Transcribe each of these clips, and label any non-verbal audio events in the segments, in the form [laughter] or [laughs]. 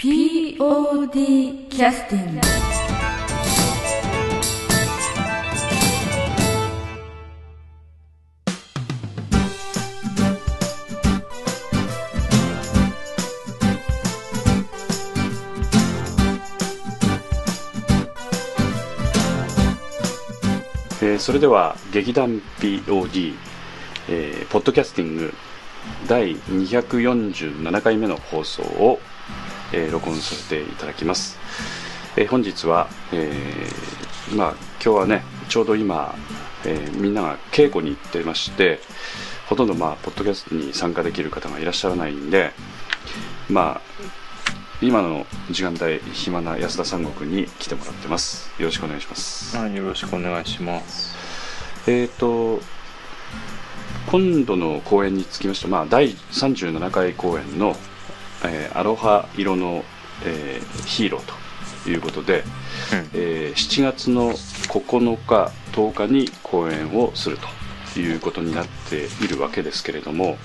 POD キャスティングえーそれでは劇団 POD、えーポッドキャスティング第247回目の放送を、えー録音させていただきます、えー本日は、えーまあ、今日はねちょうど今、えーみんなが稽古に行ってましてほとんど、まあ、ポッドキャストに参加できる方がいらっしゃらないんでまあ今の時間帯暇な安田三国に来てもらってます。よろしくお願いします。はい、よろしくお願いします。えー、と今度の公演につきまして、まあ、第37回公演の「えーアロハ色の、えーヒーロー」ということで、えー7月の9日10日に公演をするということになっているわけですけれども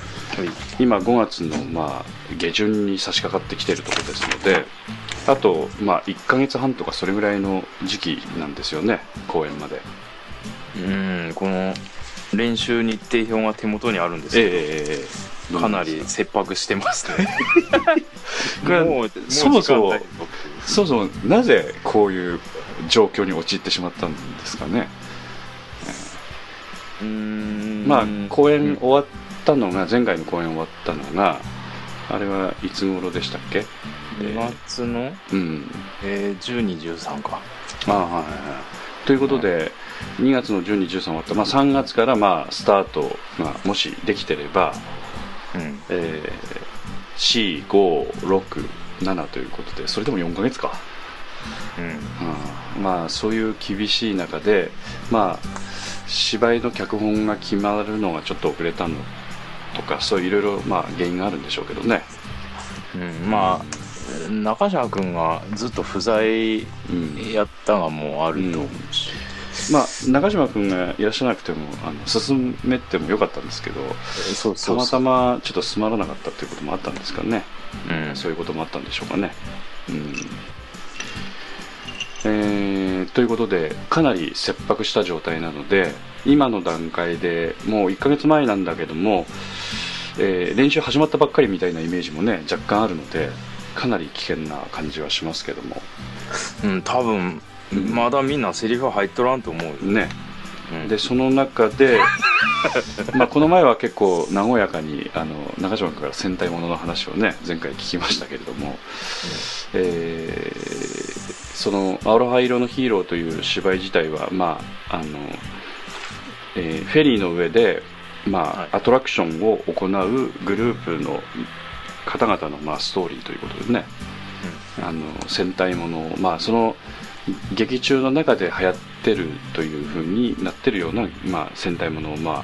今5月の、まあ、下旬に差し掛かってきているところですのであと、まあ、1ヶ月半とかそれぐらいの時期なんですよね公演まで。うん、この練習日程表が手元にあるんですけど、ええええかなり切迫してますね。[laughs] もう、そもそもそもそもなぜこういう状況に陥ってしまったんですかね、うーん。まあ公演うん終わったのが前回の公演終わったのがあれはいつ頃でしたっけ？2月の、うん。えー、12、13か。ああはいはいはい。ということで、2月の12、13終わった、まあ、3月からまあスタートがもしできてれば、うん。えー、4、5、6、7ということでそれでも4ヶ月かうん。うんまあそういう厳しい中でまあ芝居の脚本が決まるのがちょっと遅れたのとかそういういろいろまあ原因があるんでしょうけどね、うん、まあ、中島君がずっと不在うん、やったがもうあると思うし。まあ中島君がいらっしゃらなくてもあの進めてもよかったんですけどたまたまちょっと進まらなかったっていうこともあったんですかね、うん。そういうこともあったんでしょうかね。うんえーということでかなり切迫した状態なので今の段階でもう1ヶ月前なんだけども、えー練習始まったばっかりみたいなイメージもね若干あるのでかなり危険な感じはしますけどもうん、多分、まだみんなセリフ入っとらんと思うよ。ね。うん。でその中で [laughs] まあこの前は結構和やかにあの中島君から戦隊ものの話をね前回聞きましたけれども、えーその「アロハ色のヒーロー」という芝居自体は、まああのえーフェリーの上で、まあはい。アトラクションを行うグループの方々の、まあ、ストーリーということでね、あの戦隊ものを、まあ、その劇中の中で流行ってるというふうになってるような、まあ、戦隊ものを、まあ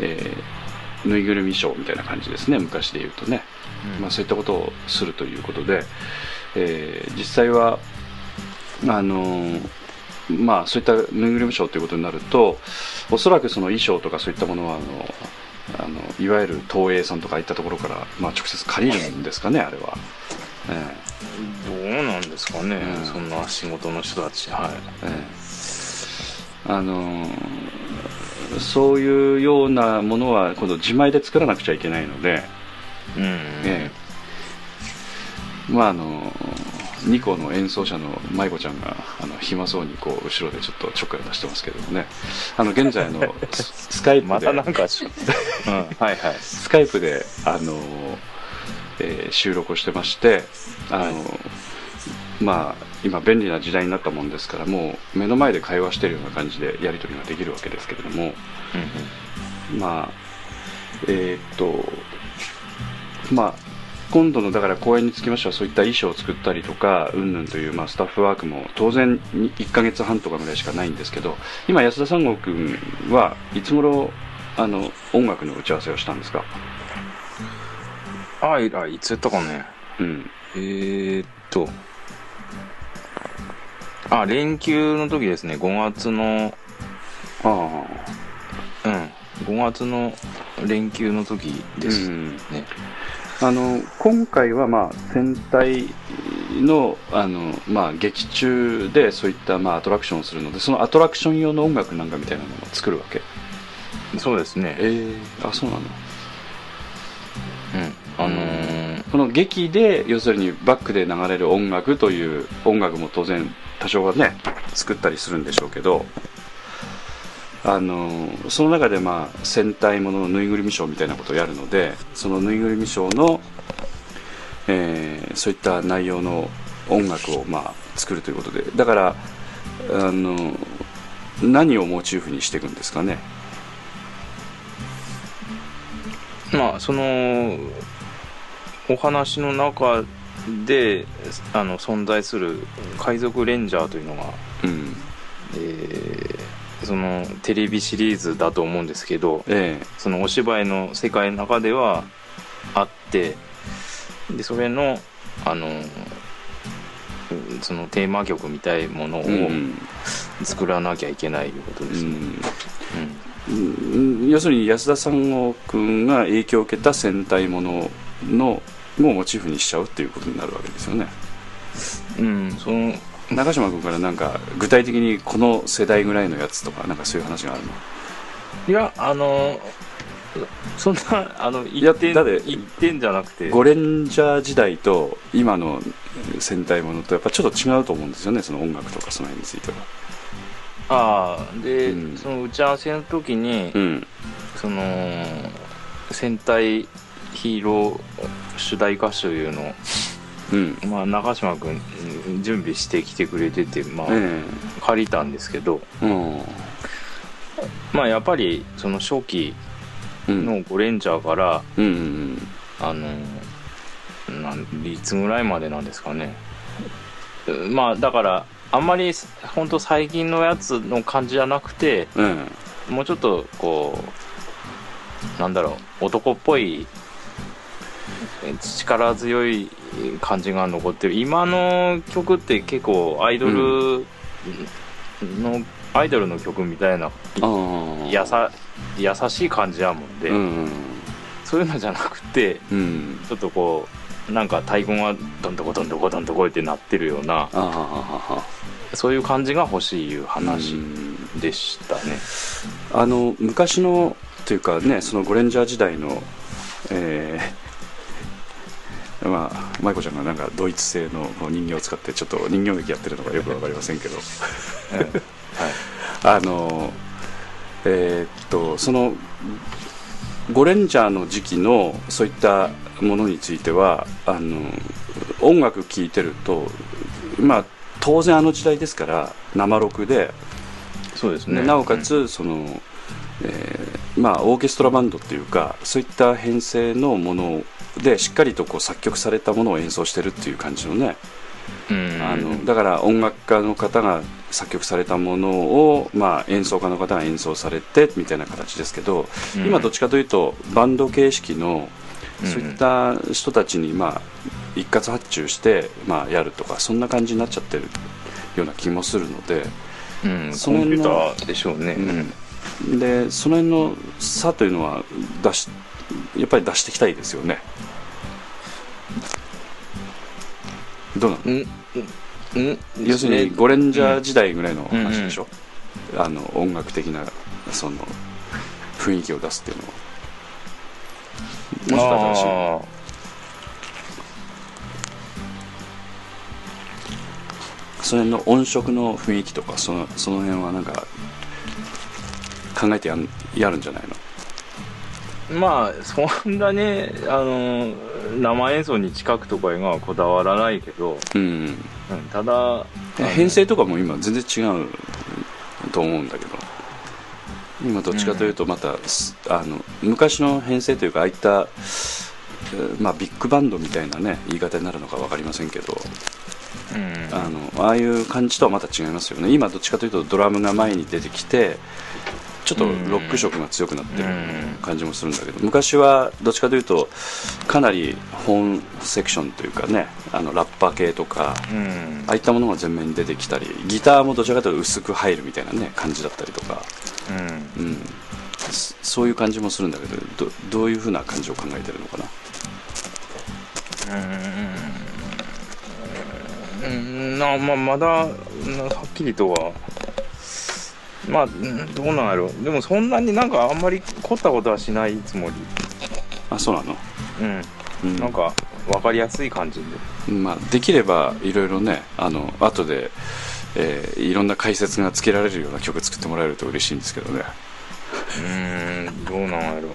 えーぬいぐるみショーみたいな感じですね。昔で言うとね、うん。まあ、そういったことをするということで、えー実際はあのーまあ、そういったぬいぐるみショーということになるとおそらくその衣装とかそういったものはあのあのいわゆる東映さんとかいったところから、まあ、直接借りるんですかねあれは。ええ。どうなんですかね、うんそんな仕事の人たち。はい。ええ。あのーそういうようなものは今度自前で作らなくちゃいけないので、うん、ええ。まああの2個の演奏者の舞子ちゃんがあの暇そうにこう後ろでちょっとちょっかいを出してますけどもね。あの現在あのス [laughs] スカイプで、またなんかし、うん、はいはい。スカイプであの、えー収録をしてましてあの、まあ今便利な時代になったもんですからもう目の前で会話してるような感じでやり取りができるわけですけれどもまあえーっとまあ今度のだから公演につきましてはそういった衣装を作ったりとかうんぬんという、まあ、スタッフワークも当然に1ヶ月半とかぐらいしかないんですけど今安田三郷君はいつ頃あの音楽の打ち合わせをしたんですか？あいあいつやったかね。うん。えー、っと。あ連休の時ですね。5月の。あうん。5月の連休の時あですうん。ね、あの今回はまあ戦隊のあの、まあ、劇中でそういった、まあ、アトラクションをするのでそのアトラクション用の音楽なんかみたいなものを作るわけ。そうですね。ええあそうなの。うんあのーこの劇で要するにバックで流れる音楽という音楽も当然多少はね作ったりするんでしょうけどあのその中でまあ戦隊もののぬいぐるみショーみたいなことをやるのでそのぬいぐるみショーの、えーそういった内容の音楽をまあ作るということでだからあの何をモチーフにしていくんですかね。まあそのお話の中であの存在する海賊レンジャーというのが、うん。えーそのテレビシリーズだと思うんですけどえそのお芝居の世界の中ではあってでそれのあのうんそのテーマ曲みたいものを作らなきゃいけないということですね。うん。うん。うん要するに安田三郷君が影響を受けた戦隊もののもモチーフにしちゃうっていうことになるわけですよね。うん、その中島君からなんか具体的にこの世代ぐらいのやつとかなんかそういう話があるの？いやあのそんなあの一点だって一点じゃなくて。ゴレンジャー時代と今の戦隊ものとやっぱちょっと違うと思うんですよねその音楽とかその辺については。ああで、うん。その打ち合わせの時に、うん。その戦隊ヒーロー主題歌手いうのを、うん。まあ、中島君うん準備してきてくれてて、まあえ借りたんですけど、えうん。まあ、やっぱりその初期うん。のゴレンジャーから、うんうんあのなんいつぐらいまでなんですかね。うんまあだからあんまり本当最近のやつの感じじゃなくてうん。もうちょっとこうなんだろう男っぽいえ力強い感じが残ってる。今の曲って結構アイドルの、アイドルの曲みたいなやさ優しい感じやもんで、うんそういうのじゃなくてうん。ちょっとこうなんか太鼓がどんどこどんどこどんどこってなってるようなそういう感じが欲しいいう話うん。でしたね。あの昔のというかねそのゴレンジャー時代のえーまあ舞子ちゃんがなんかドイツ製の人形を使ってちょっと人形劇やってるのがよくわかりませんけど。うんはい。[laughs] あのえーっとそのゴレンジャーの時期のそういったものについてはあの音楽聴いてるとまあ当然あの時代ですから生録でそうですね。でなおかつその、えーまあ、オーケストラバンドっていうかそういった編成のものでしっかりとこう作曲されたものを演奏してるっていう感じのね、うん。あのだから音楽家の方が作曲されたものを、まあ、演奏家の方が演奏されてみたいな形ですけど、うん。今どっちかというとバンド形式のうん。そういった人たちに、まあ、一括発注して、まあ、やるとかそんな感じになっちゃってるような気もするので。うん、そのコンピューターでしょうね、うん。でその辺の差というのは出しやっぱり出していきたいですよね。どうなの？うんうんうん。要するにゴレンジャー時代ぐらいのうん話でしょ、あの音楽的なその雰囲気を出すっていうのは。もうちょっと新しい。あその辺の音色の雰囲気とかそのその辺はなんか考えてやんやるんじゃないの？ーまあそんなねあの生演奏に近くとかにはこだわらないけど、うん。うん、ただ編成とかも今全然違うと思うんだけど。今どっちかというとまた、すあの昔の編成というかああいった、えーまあ、ビッグバンドみたいなね言い方になるのか分かりませんけど。うん。あのああいう感じとはまた違いますよね。今どっちかというとドラムが前に出てきてちょっとロック色が強くなってる感じもするんだけど昔はどっちかというとかなり本セクションというかねあのラッパー系とかうんああいったものが前面に出てきたりギターもどちらかというと薄く入るみたいなね感じだったりとか、うん。うん、そそういう感じもするんだけどどどういうふうな感じを考えてるのかな？うん。なまあまだなはっきりとはまあうんどうなんやろ。でもそんなになんかあんまり凝ったことはしないつもり。あそうなの、うん。うん、なんか分かりやすい感じで。まあ、できればいろいろねあの後で、えーいろんな解説がつけられるような曲作ってもらえると嬉しいんですけどね。うーんどうなんやろ。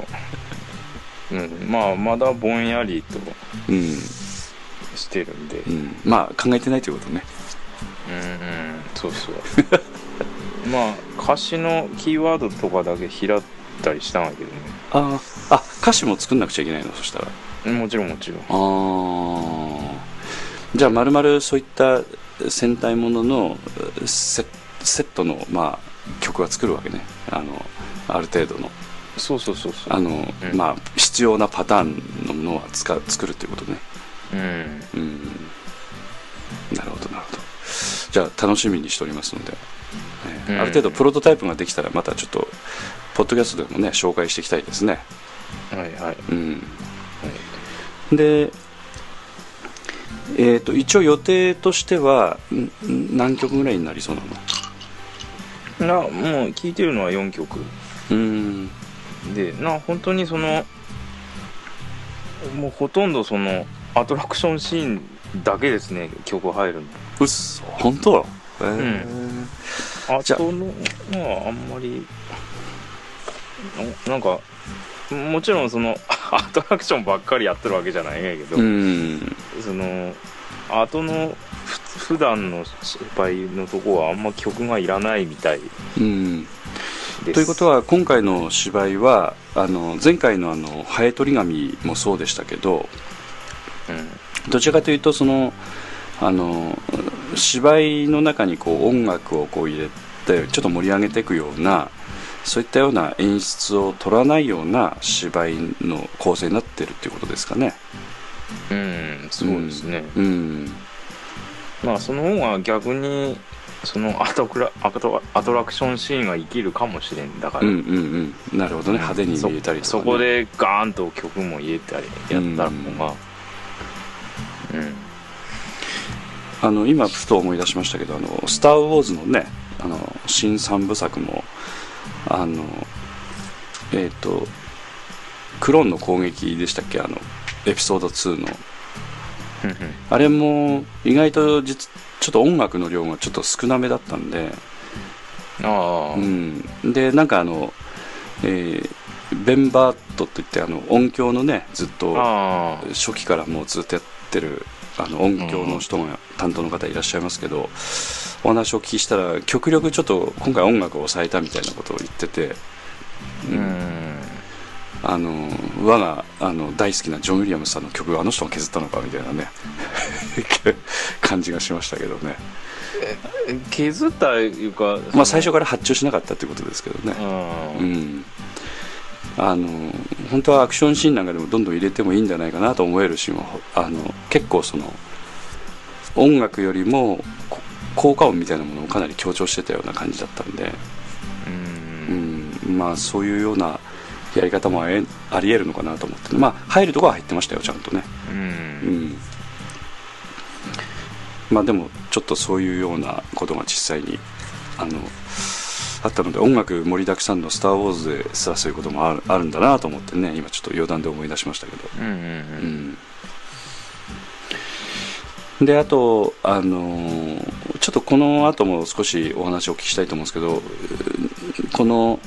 うん。まあまだぼんやりとうん、してるんで。うん、まあ考えてないということね。うんうん。そうそう [laughs] まあ歌詞のキーワードとかだけ拾ったりしたんやけどあーあ歌詞も作んなくちゃいけないの？そしたら。ねもちろんもちろん。ああじゃあまるまるそういった戦隊もののセセットの、まあ、曲は作るわけね。あのある程度の。そうそうそうそう。あの、うん。まあ必要なパターンのものは作るっていうことね。うん。うん。なるほどなるほど。じゃあ楽しみにしておりますので、ある程度プロトタイプができたらまたちょっとポッドキャストでもね紹介していきたいですね。はいはい。うん。でえー、と一応予定としてはんん何曲ぐらいになりそうなの？なもう聴いてるのは4曲。うん。でな本当にそのもうほとんどそのアトラクションシーンだけですね曲入るの。うっそ本当？えーあじゃあ。とのまああんまりななんかもちろんその [laughs] アトラクションばっかりやってるわけじゃないんやけど、うん。その後のふ普段の芝居のとこはあんま曲がいらないみたいうん。ということは今回の芝居はあの前回のあのハエ取り紙もそうでしたけどうん。どちらかというとそのあの芝居の中にこう音楽をこう入れてちょっと盛り上げていくようなそういったような演出を取らないような芝居の構成になってるっていうことですかね。うんそうですね、うん。まあその方が逆にそのアトクラアトアトラクションシーンが生きるかもしれんだから、うんうんうん。なるほどね。派手に入れたりとか、ね、そそこでガーンと曲も入れたりやったら方がうんあの今ふと思い出しましたけど「あのスター・ウォーズ」のねあの新三部作もあのえっ、とクローンの攻撃でしたっけ？あのエピソード2の。あれも意外と実ちょっと音楽の量がちょっと少なめだったんで、ああ、うん、でなんかあの、えーベンバートって言ってあの音響のねずっと初期からもうずっとやってるあの音響の人が担当の方いらっしゃいますけど、お話をお聞きしたら極力ちょっと今回音楽を抑えたみたいなことを言ってて、うん。あの我があの大好きなジョン・ウィリアムスさんの曲をあの人が削ったのかみたいなね [laughs] 感じがしましたけどね。削ったいうかまあ最初から発注しなかったってことですけどね。ううんんあの本当はアクションシーンなんかでもどんどん入れてもいいんじゃないかなと思えるシーンはあの結構その音楽よりもこ効果音みたいなものをかなり強調してたような感じだったんで、うん。うん、まあそういうようなやり方もありえるのかなと思って。まあ入るとこは入ってましたよちゃんとね。ううんん。まあでもちょっとそういうようなことが実際にあのあったので音楽盛りだくさんの「スター・ウォーズ」ですらそういうこともあるあるんだなと思ってね今ちょっと余談で思い出しましたけど。うんうんうんであとあのーちょっとこの後も少しお話をお聞きしたいと思うんですけどうこの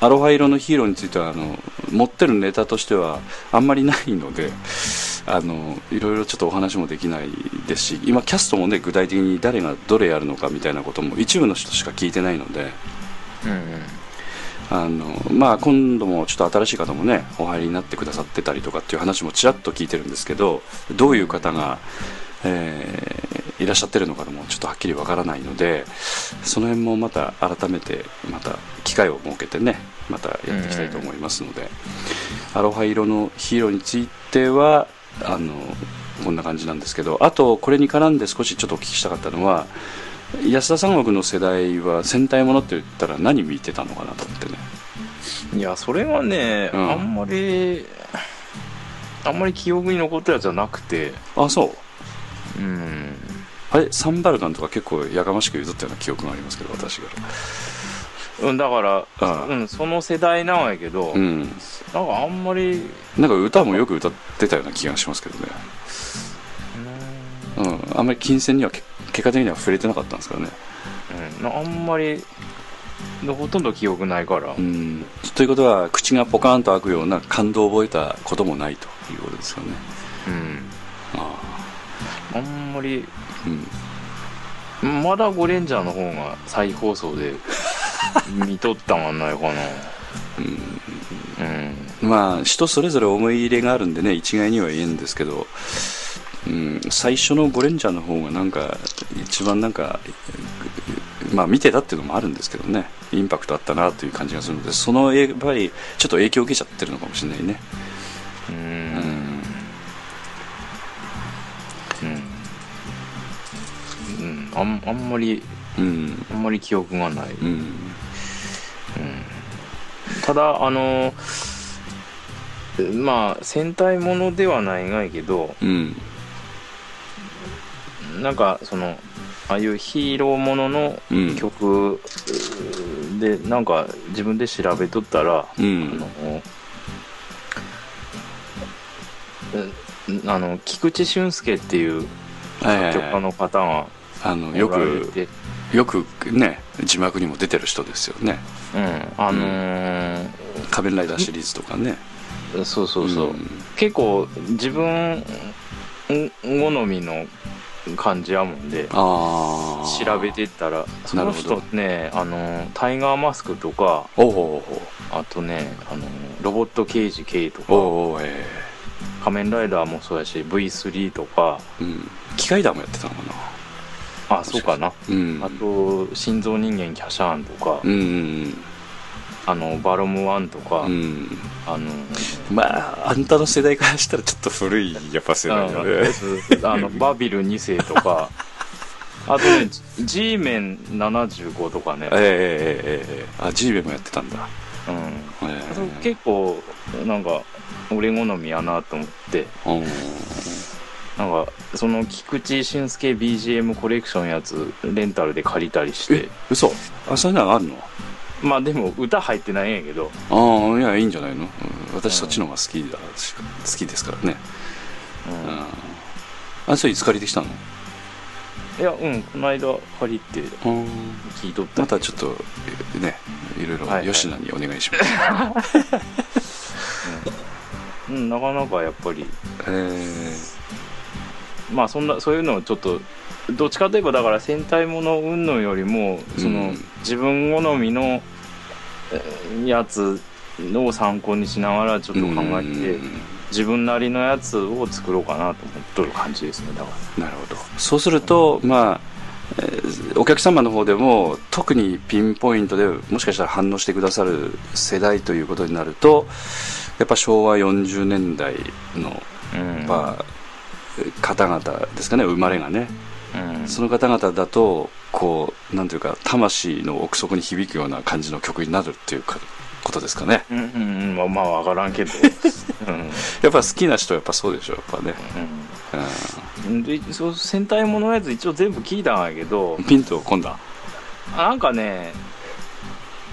アロハ色のヒーローについてはあの持ってるネタとしてはあんまりないのであのいろいろちょっとお話もできないですし今キャストもね具体的に誰がどれやるのかみたいなことも一部の人しか聞いてないのでうんあのまあ今度もちょっと新しい方もねお入りになってくださってたりとかっていう話もちらっと聞いてるんですけどどういう方が、えーいらっしゃってるのかもちょっとはっきりわからないのでその辺もまた改めてまた機会を設けてねまたやっていきたいと思いますので、アロハ色のヒーローについてはあのこんな感じなんですけどあとこれに絡んで少しちょっとお聞きしたかったのは安田三国の世代は戦隊ものって言ったら何見てたのかなと思ってね。いやそれがね、うん。あんまりあんまり記憶に残ったやつじゃなくて。あそう。うん。あれサンバルカンとか結構やかましく言うとったような記憶がありますけど私が。うんだからああうん、その世代なんやけど、うん。なんかあんまりなんか歌もよく歌ってたような気がしますけどね。うん。あんまり金銭にはけ結果的には触れてなかったんですからね。うん、あんまりほとんど記憶ないから、うん。ということは口がポカーンと開くような感動を覚えたこともないということですよね。うん、ああ。んまりあうん。まだゴレンジャーの方が再放送で [laughs] 見とったんはないかな。うん。まあ人それぞれ思い入れがあるんでね一概には言えんですけど、うん、最初のゴレンジャーの方がなんか一番なんかまあ見てたっていうのもあるんですけどね。インパクトあったなという感じがするのでそのやっぱりちょっと影響を受けちゃってるのかもしれないね。ううん。んうん、うん、あんあんまりうん。あんまり記憶がない、うん。ただあのまあ戦隊ものではないがいけどうんなんかそのああいうヒーローもののうん。曲でなんか自分で調べとったら、うあんのうんあの菊池俊介っていうはいはいはい。作曲家の方があのよくて、よくね字幕にも出てる人ですよね。うん、あのー仮面ライダーシリーズとかね。そうそうそう、ん。結構自分好みの感じやもんで。ああ調べてったらその人ねあのタイガーマスクとかおおあとねあのロボット刑事 K とか仮面ライダーもそうやし V3 とかえうん。機械弾もやってたのかな。あそうかな。うん。あと心臓人間キャシャーンとか、うんうんあのバロム1とか、うん。うんあのまああんたの世代からしたらちょっと古いやっぱ世代だね。ああの [laughs] バビル2世とか。あとね G メン75とかね、ええええええあジーベもやってたんだ。うん、えあと結構なんか俺好みやなと思って。えなんかその菊池俊介 BGM コレクションやつレンタルで借りたりしえて嘘？あそういうのがあるの？まあでも歌入ってないんやけど。ああいやいいんじゃないの、うん私そっちの方が好きだし好きですからね、うん。うん、あそれいつ借りてきたの？いやうんこの間借りてうん聞いとった。またちょっとねいろいろはいはい。吉野にお願いします、[laughs] うん。なかなかやっぱり。えー。まあそんなそういうのをちょっとどっちかといえばだから戦隊もの云々よりもその、うん。自分好みのえーやつを参考にしながらちょっと考えてうん自分なりのやつを作ろうかなと思っとる感じですねだかなるほど。そうするとまあえーお客様の方でも特にピンポイントでもしかしたら反応してくださる世代ということになるとやっぱ昭和40年代のらうん。まあ方々ですかね生まれがねうん。その方々だとこうなんていうか魂の奥底に響くような感じの曲になるっていうかことですかね。うんうんうん。まあまあ分からんけど。[laughs] うん。やっぱ好きな人はやっぱそうでしょやっぱね、うん。でそう戦隊もののやつ一応全部聞いたんやけど。うん、ピンと込んだ？なんかね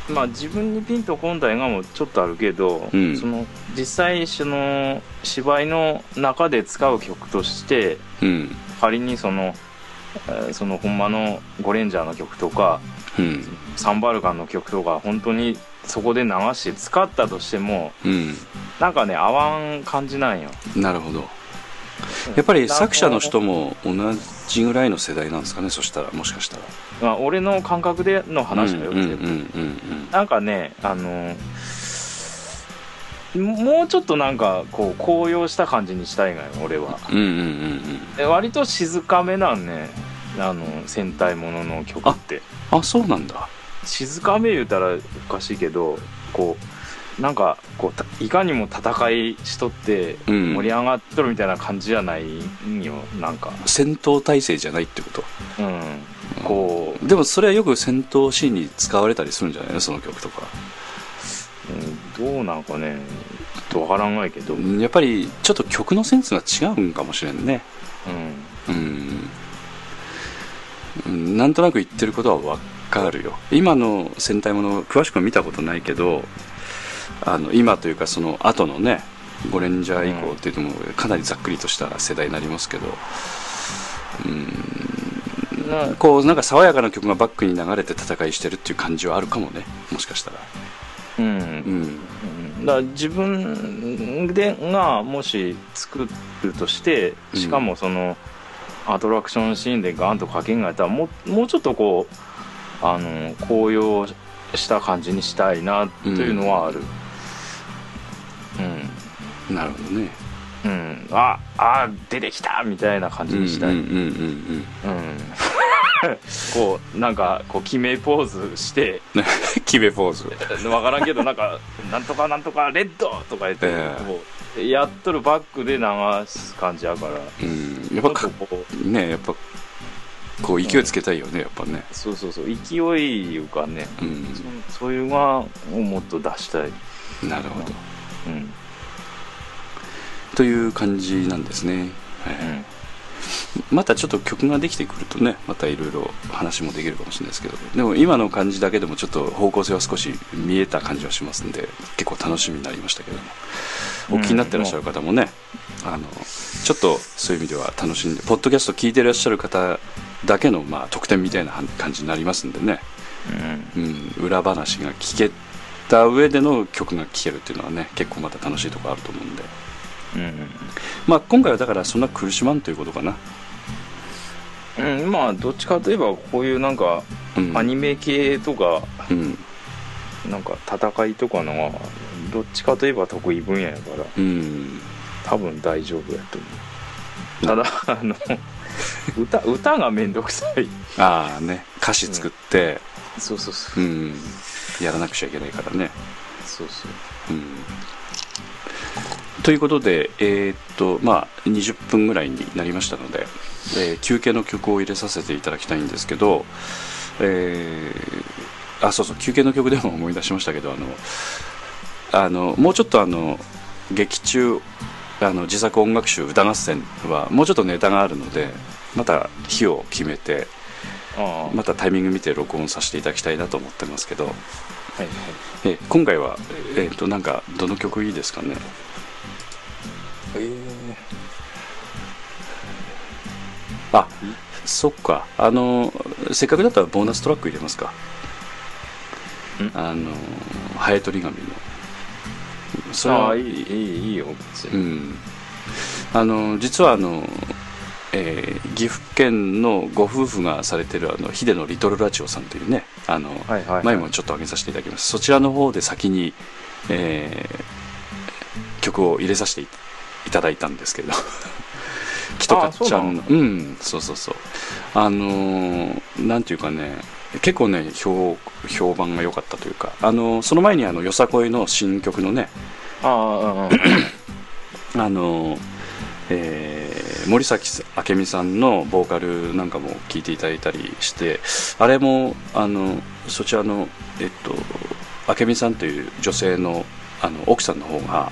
まあ自分にピンとこんだ映画もちょっとあるけど、うん。その実際その芝居の中で使う曲としてうん。仮にその、えー [laughs] そのほんまのゴレンジャーの曲とかうん。サンバルカンの曲とか本当にそこで流して使ったとしてもうん。なんかね合わん感じなんよ。なるほど。やっぱり作者の人も同じぐらいの世代なんですかねそしたらもしかしたら。まあ、俺の感覚での話だよ、うんうんなんかねあのもうちょっとなんかこう高揚した感じにしたいがよ俺は。うんうんうんうん。で割と静かめなんねあの戦隊ものの曲って。あそうなんだ。静かめ言うたらおかしいけどこうなんかこうたいかにも戦いしとってうん。盛り上がっとるみたいな感じじゃないんよなんか。戦闘態勢じゃないってこと？うん。こう、でもそれはよく戦闘シーンに使われたりするんじゃないの？その曲とか。うん、どうなんかねちょっとわからんないけど、うんやっぱりちょっと曲のセンスが違うんかもしれんね。うん。うん、なんとなく言ってることは分かるよ。今の戦隊もの詳しくは見たことないけどあの今というかその後のねゴレンジャー以降っていうともかなりざっくりとした世代になりますけど。なこうなんか爽やかな曲がバックに流れて戦いしてるっていう感じはあるかもね。もしかしたらうん。うん。だから自分でがもし作るとしてしかもそのアトラクションシーンでガンとかけんがやったらもうもうちょっとこうあの高揚した感じにしたいなというのはある。なるほどねうん、うん、ああ出てきたみたいな感じにしたい、うんうんうんうんうん。こうなんかこう決めポーズして。う [laughs] ん決めポーズ。分からんけどなんか「なんとかなんとかレッド!」とか言って、ええ。こうやっとるバックで流す感じやから。うん。やっぱこうねやっぱこう勢いつけたいよねやっぱね。そうそうそう。勢いいうかね、うん。そそういうのをもっと出したい、なるほど。うんという感じなんですね、はい。うん。またちょっと曲ができてくるとねまたいろいろ話もできるかもしれないですけど。でも今の感じだけでもちょっと方向性は少し見えた感じはしますんで結構楽しみになりましたけども。おうん。気になってらっしゃる方もね、あのちょっとそういう意味では楽しんでポッドキャスト聞いてらっしゃる方だけの、まあ、特典みたいな感じになりますんでね、うん、裏話が聞けた上での曲が聴けるっていうのはね結構また楽しいところあると思うんで、うんうんまあ、今回はだからそんな苦しまんということかな、うん、うん、まあどっちかといえばこういうなんかうん、アニメ系とかうん。なんか戦いとかのはどっちかといえば得意分野やからうん。多分大丈夫やと思う。ただあの歌歌がめんどくさい。ああね。歌詞作って、そうそうそう。うん。やらなくちゃいけないからね、そうそう。うん、ということでえーっとまあ20分ぐらいになりましたので、えー休憩の曲を入れさせていただきたいんですけどえーあそうそう休憩の曲でも思い出しましたけどあのあのもうちょっとあの劇中あの自作音楽集歌合戦はもうちょっとネタがあるのでまた日を決めてまたタイミング見て録音させていただきたいなと思ってますけど、はいはい。え今回は、えー、となんかどの曲いいですかね？あそっか。あのせっかくだったらボーナストラック入れますか。ん。あのハエトリ紙の。それはいああいいいいいいよ別うに、ん。あの実はあの、えー岐阜県のご夫婦がされてるあのヒデのリトルラチオさんというねあの、はいはいはい。前もちょっと上げさせていただきますそちらの方で先に、えー曲を入れさせていいただいたんですけどキトカッちゃんのうんそうそうそう。あのーなんていうかね結構ね評評判が良かったというかあのーその前にあのよさこいの新曲のねあ [clears throat] あの、えー森崎明美さんのボーカルなんかも聴いていただいたりしてあれもあのそちらの、えっと、明美さんという女性のあの奥さんの方が、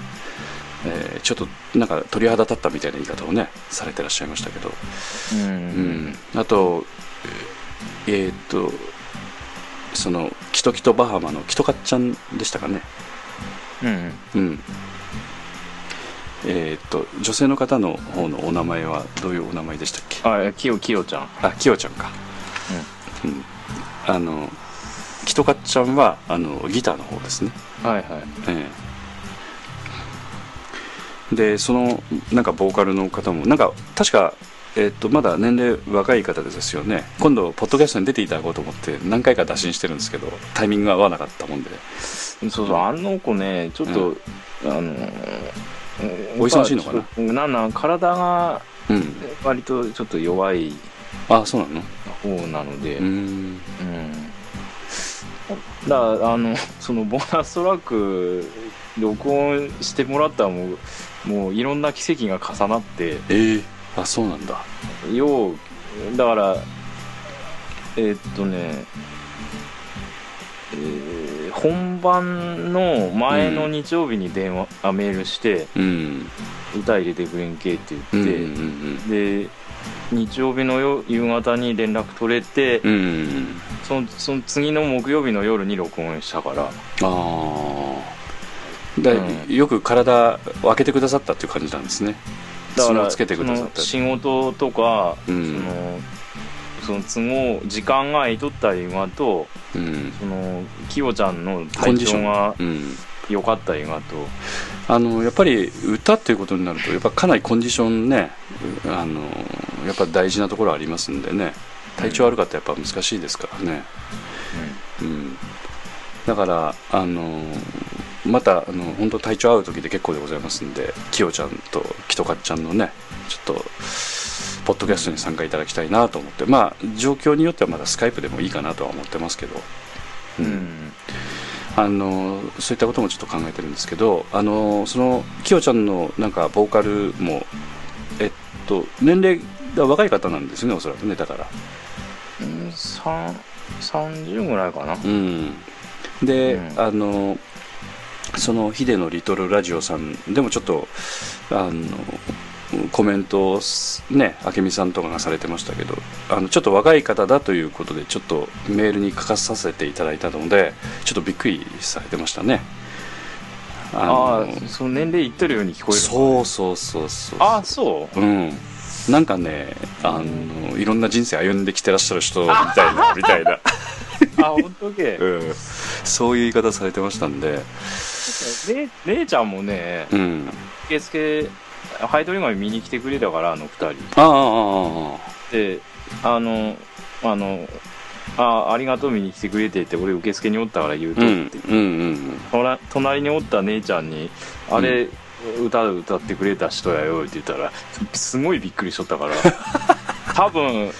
えーちょっとなんか鳥肌立ったみたいな言い方をねされてらっしゃいましたけど、うん。うん、あとえーっとそのキトキトバハマのキトカッちゃんでしたかね。うん。うん。えーっと女性の方の方のお名前はどういうお名前でしたっけ？あきよきよちゃん。あきよちゃんか。うん、あのキトカちゃんはあのギターの方ですね。はいはい。ええでそのなんかボーカルの方もなんか確かえーっとまだ年齢若い方ですよね。今度ポッドキャストに出ていただこうと思って何回か打診してるんですけどタイミングが合わなかったもんで。そうそうあの子ねちょっと、あのお忙しいのかな？ななんなん体がうん割とちょっと弱いあそうなの？方なので、うーん。うん。だあのそのボーナストラック録音してもらったらもうもういろんな奇跡が重なってええあそうなんだ。ようだからえーっとね、えー本番の前の日曜日に電話、あメールしてうん。歌入れてくれんけってうん言って、うんうんで日曜日の夜夕方に連絡取れて、うんそのその次の木曜日の夜に録音したから。ああだ、うん。よく体を開けてくださったっていう感じなんですね。だからつけてくださった仕事とか、うん。そのその都合時間が空いとった映画とうん。そのきよちゃんのコン体ディション。調がうん。良かった映画と。あのやっぱり歌っていうことになるとやっぱかなりコンディションねあのやっぱ大事なところありますんでね。体調悪かったらやっぱ難しいですからね、うん、だからあのまたあの本当体調合う時で結構でございますんできよちゃんときとかっちゃんのねちょっとポッドキャストに参加いただきたいなと思ってまあ状況によってはまだスカイプでもいいかなとは思ってますけど、うん、ううん。んあのそういったこともちょっと考えてるんですけどあのそのきよちゃんのなんかボーカルもえっと年齢が若い方なんですねおそらくねだから。うん30ぐらいかな。うん。で、うん。あのそのヒデのリトルラジオさんでもちょっとあのコメントをすね明美さんとかがされてましたけどあのちょっと若い方だということでちょっとメールに書かさせていただいたのでちょっとびっくりされてましたね。あああその年齢言ってるように聞こえるそうそうそうそうあそう。うん。なんかねあのいろんな人生歩んできてらっしゃる人みたいなみたいな、[laughs] あ本当け。うん、そういう言い方されてましたんでね。姉ちゃんもねうん。受付ハイドリガミ見に来てくれたからあの二人。ああであのあのあありがとう見に来てくれてって俺受付におったから言うとって、うんうんうん。隣隣におった姉ちゃんに「あれ、歌歌ってくれた人やよ」って言ったらすごいびっくりしとったから [laughs] 多分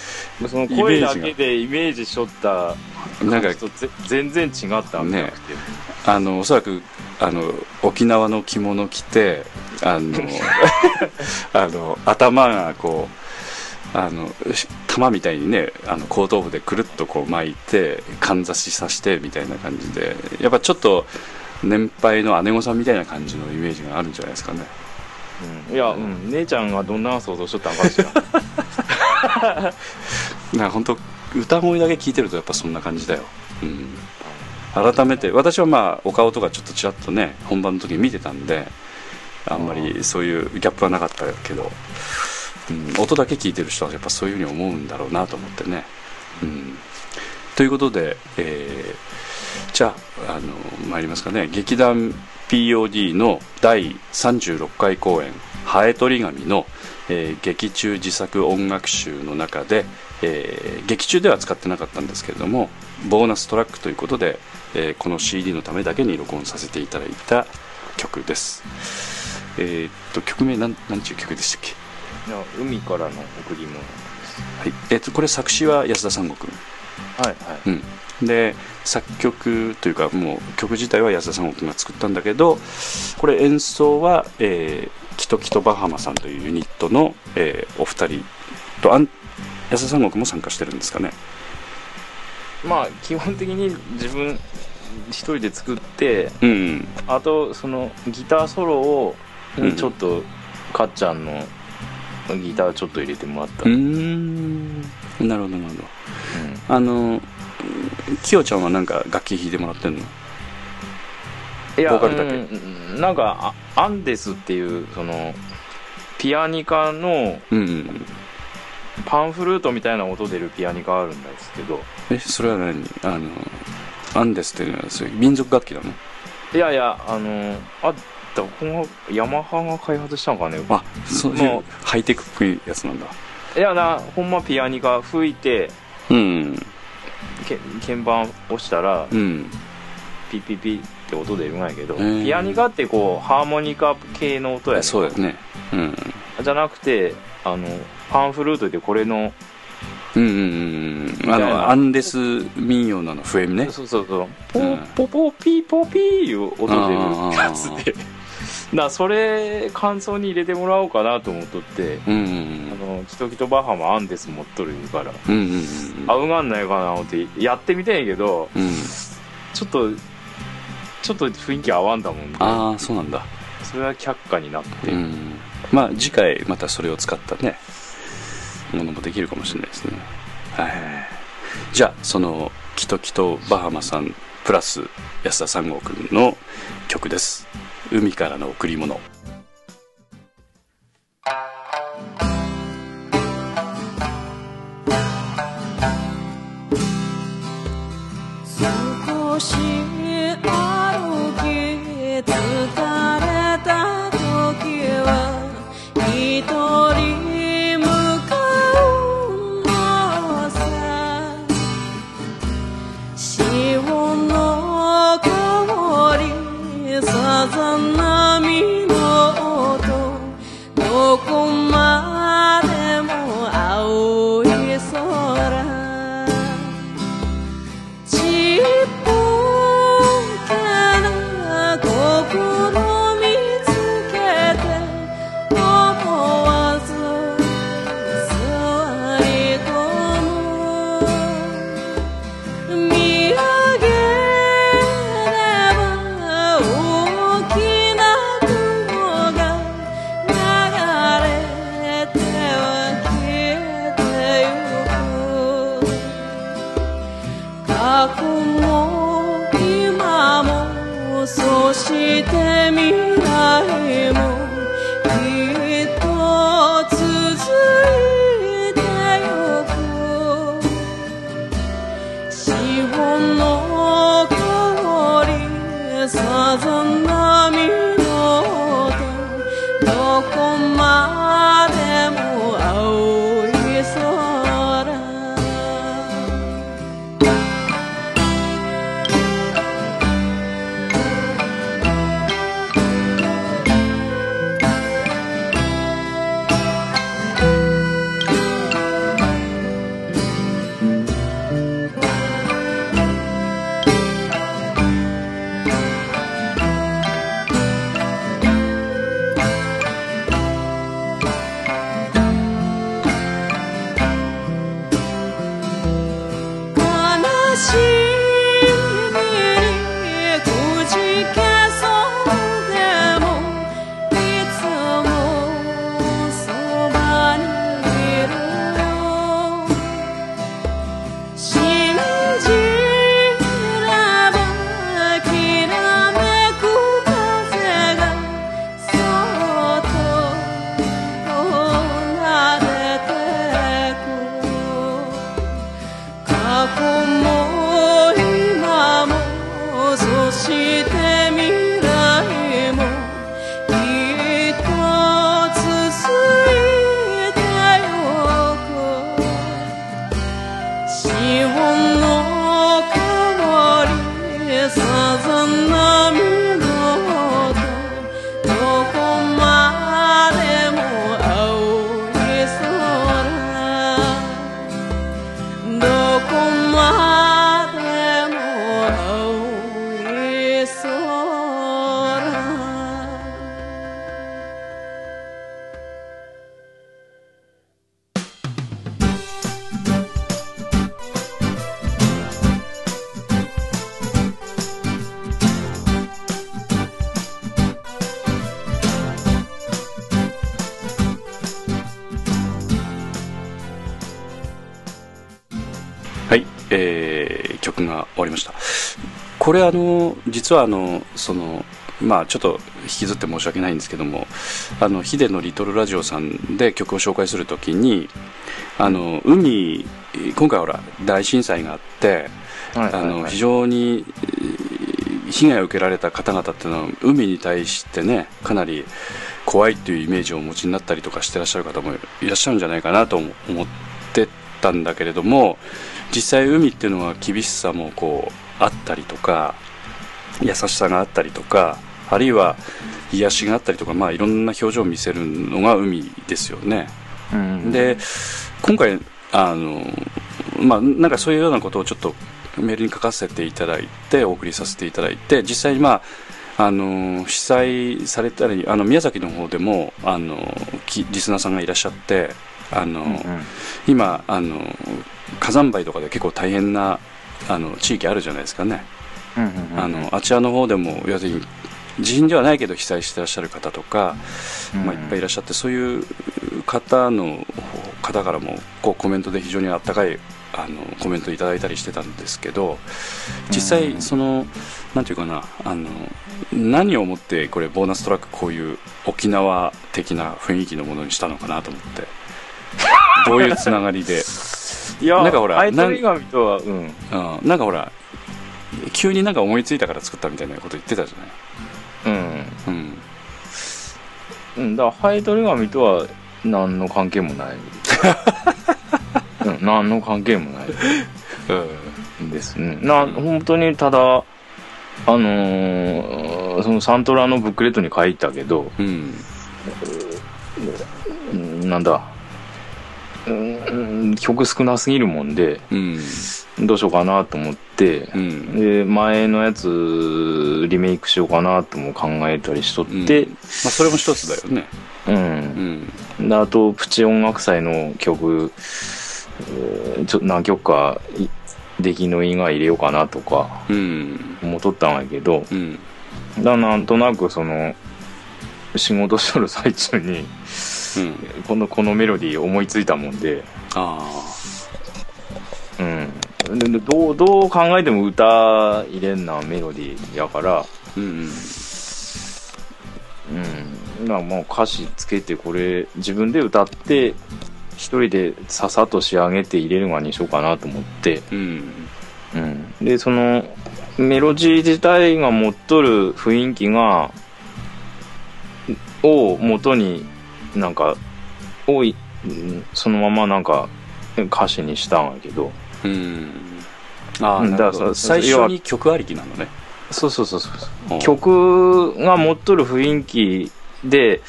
その声だけでイメージしとったなんか全然違ったんじゃなくて、あのおそらくあの沖縄の着物着てあの [laughs] あの頭がこうあのし玉みたいにねあの後頭部でくるっとこう巻いてかんざしさしてみたいな感じでやっぱちょっと年配の姉御さんみたいな感じのイメージがあるんじゃないですかねうん。いや、うん、姉ちゃんがどんな想像しとったんかしら。[laughs] な本当歌声だけ聞いてるとやっぱそんな感じだよ、うん、改めて私はまあお顔とかちょっとちらっとね本番の時に見てたんであんまりそういうギャップはなかったけど、うん、音だけ聞いてる人はやっぱそういうふうに思うんだろうなと思ってね、うん、ということで、えーじゃああの参りますかね。劇団 POD の第36回公演「ハエトリ紙の」えー劇中自作音楽集の中で、えー劇中では使ってなかったんですけれどもボーナストラックということで、えーこの CD のためだけに録音させていただいた曲です。えーっと曲名なんなんちゅう曲でしたっけ？海からの贈り物です。はい。えーっとこれ作詞は安田三悟君はいはい。うん、で作曲というかもう曲自体は安田三悟君が作ったんだけどこれ演奏は、えーキトキトバハマさんというユニットの、えーお二人とあん安田三悟君も参加してるんですかね。まあ基本的に自分一人で作ってうんあとそのギターソロをうん。ちょっとかっちゃんのギターちょっと入れてもらった、うんなるほどなるほど。あのきよちゃんはなんか楽器弾いてもらってんの？いやボーカルだけ。うんなんかあアンデスっていうそのピアニカのうんパンフルートみたいな音出るピアニカあるんですけど。えそれは何？あのアンデスっていうのはそういう民族楽器なの？いやいやあのあどこがヤマハが開発したのかね。あそういうもハイテクっぽいやつなんだいやなほんまピアニカ吹いてうん。け鍵盤押したらうん。ピッピッピッって音出るんやけどーピアニカってこうハーモニカ系の音やねそうだよね。うん。じゃなくてあのパンフルートでこれのうんうんうんうん。あのアンデス民謡のあの笛ね。そうそうそう。ポうん。ポポピーポピーいう音出るやつあでなそれ感想に入れてもらおうかなと思っとってうんうんあのキトキトバッハもアンデス持っとるから。うんうんうん合うがんないかな思ってやってみたんやけどうん。ちょっとちょっと雰囲気合わんだもんでああそうなんだ。それは却下になって、うん。まあ次回またそれを使ったねものもできるかもしれないですね。はい。じゃあそのキトキトバハマさんプラス安田三郷くんの曲です海からの贈り物。実はあのそのまあちょっと引きずって申し訳ないんですけどもあのヒデのリトルラジオさんで曲を紹介するときにあの海今回ほら大震災があってはいあのはい。非常にえー被害を受けられた方々っていうのは海に対してねかなり怖いっていうイメージをお持ちになったりとかしてらっしゃる方もいらっしゃるんじゃないかなと思ってたんだけれども実際海っていうのは厳しさもこうあったりとか優しさがあったりとかあるいは癒しがあったりとか、まあ、いろんな表情を見せるのが海ですよね。うんで今回あの、まあ、なんかそういうようなことをちょっとメールに書かせていただいてお送りさせていただいて実際に、まあ、あの被災されたりあの宮崎の方でもあのきリスナーさんがいらっしゃってあの、うんうん今あの火山灰とかで結構大変なあの地域あるじゃないですかね。うんうんうんあのあちらの方でも要するに地震ではないけど被災してらっしゃる方とか、まあ、いっぱいいらっしゃってそういう方の方からもこうコメントで非常にあったかいあのコメントいただいたりしてたんですけど実際そのなんていうかなあの何をもってこれボーナストラックこういう沖縄的な雰囲気のものにしたのかなと思って。[laughs] どういうつながりで、いやなんかほらハエトリガミとはうん。うん、なんかほら急になんか思いついたから作ったみたいなこと言ってたじゃない、うん。うん、うん、だからハエトリガミとは何の関係もない、[laughs] うん、何の関係もない。ですね。な本当にただあのーそのサントラのブックレットに書いたけどうんうん。なんだうん曲少なすぎるもんでうん。どうしようかなと思ってうん。で前のやつリメイクしようかなとも考えたりしとってまあ、それも一つだよね。うん。うん。であとプチ音楽祭の曲えーちょ何曲かい出来のいいが入れようかなとかうん。思っとったんやけどうん。だなんとなくその仕事しとる最中にうん。このこのメロディー思いついたもんで。あうん。どうどう考えても歌入れんなメロディーやから。あうんうん。うん。まあもう歌詞つけてこれ自分で歌って一人でささっと仕上げて入れるがにしようかなと思って。うん。うん、でそのメロディー自体が持っとる雰囲気がを元になんかをいうんそのままなんか歌詞にしたんやけど。うん。ああうんなるほど。だから最初に曲ありきなのね。そうそうそうそう曲が持っとる雰囲気で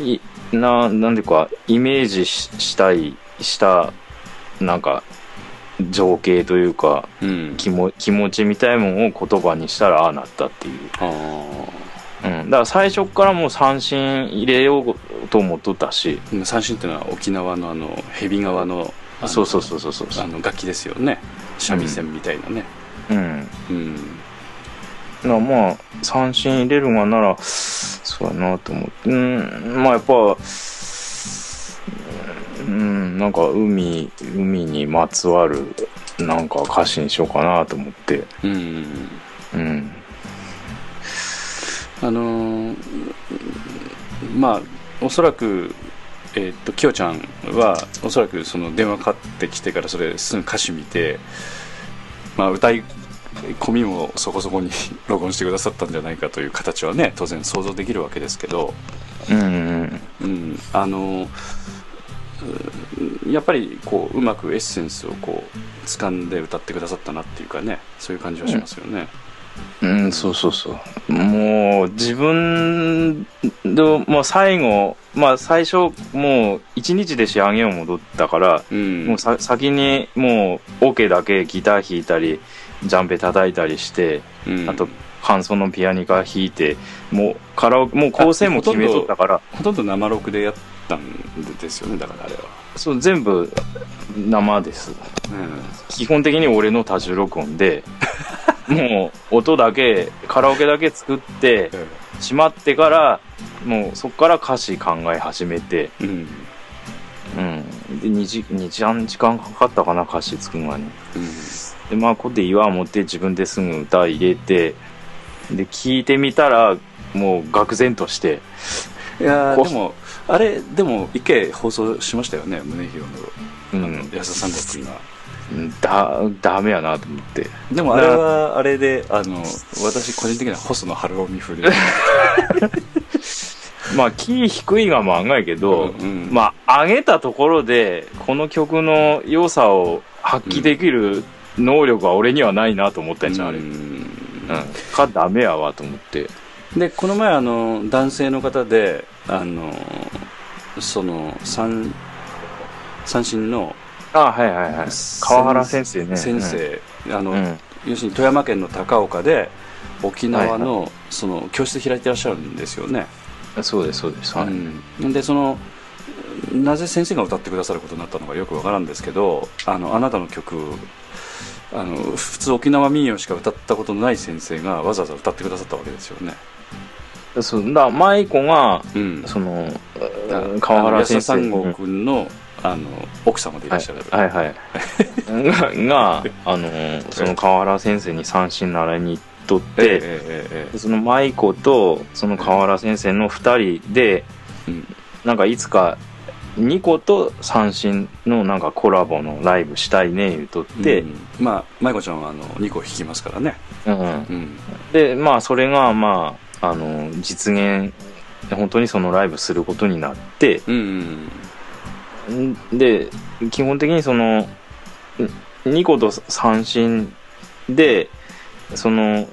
いななんでかイメージししたいしたなんか情景というかうん。気も気持ちみたいもんを言葉にしたらああなったっていう、あうん、だから最初からもう三振入れようと思っとったし。あ三振っていうのは沖縄のあの蛇側のあのそうそうそうそうそう。あの楽器ですよね。三味線みたいなね。うん。うん。だからまあ三振入れるがならそうやなと思って。うん。まあやっぱうん。なんか海海にまつわるなんか歌詞にしようかなと思って。うん。うんあのーまあおそらくえーっときよちゃんはおそらくその電話かかってきてからそれすぐ歌詞見てまあ歌い込みもそこそこに [laughs] 録音してくださったんじゃないかという形はね当然想像できるわけですけど。うんうんうん、あのうんやっぱりこううまくエッセンスをこう掴んで歌ってくださったなっていうかねそういう感じはしますよね。うん、そうそうそう。もう、自分の、まあ、最後、まあ、最初、もう、一日で仕上げを戻ったから、うんもうさ、先に、もう、オ、ケだけギター弾いたり、ジャンペ叩いたりして、うんあと、感想のピアニカ弾いて、もう、カラオケ、もう構成も決めとったから、ほとんど生録でやったんですよねだからあれは。そう、全部、生です。基本的に俺の多重録音で、[laughs] もう、音だけ、カラオケだけ作って、しまってからもうそこから歌詞考え始めて。うん。うんで2時 ,2 時間時間かかったかな歌詞作るのに。うん。でまあここで岩を持って自分ですぐ歌入れてで聞いてみたらもう愕然として。いやでもあれでも一回放送しましたよね宗弘の。うん。安田三郷君が。だダメやなと思って。でもあれはあ。れであの私個人的には細野晴臣風で、[laughs] まあキー低いがまあ案外けど、うんうん。まあ上げたところでこの曲の良さを発揮できる能力は俺にはないなと思ったんじゃん、あれ、ううんん、かダメやわと思って。でこの前あの男性の方であのその三三振のあはいはいはい。川原先生ね。先生、あの、うん。要するに富山県の高岡で沖縄はの,、その教室開いてらっしゃるんですよね、うん、そうですそうです、はい。うん、でそのなぜ先生が歌ってくださることになったのかよくわからんですけどあのあなたの曲あの普通沖縄民謡しか歌ったことのない先生がわざわざ歌ってくださったわけですよね、そうだ舞子がうん、そのあ川原先生。三郷君のあの奥様でいらっしゃる、はいはいがが [laughs] あのその河原先生に三振習いに行っとっええて、えその舞子とその河原先生の2人でえうん。なんかいつかニコと三振のなんかコラボのライブしたいね言うとって、うん。まあ舞子ちゃんはあの2個弾きますからね。うん。うん。でまあそれがまああの実現本当にそのライブすることになってうんうんんで基本的にそのニコと三振でその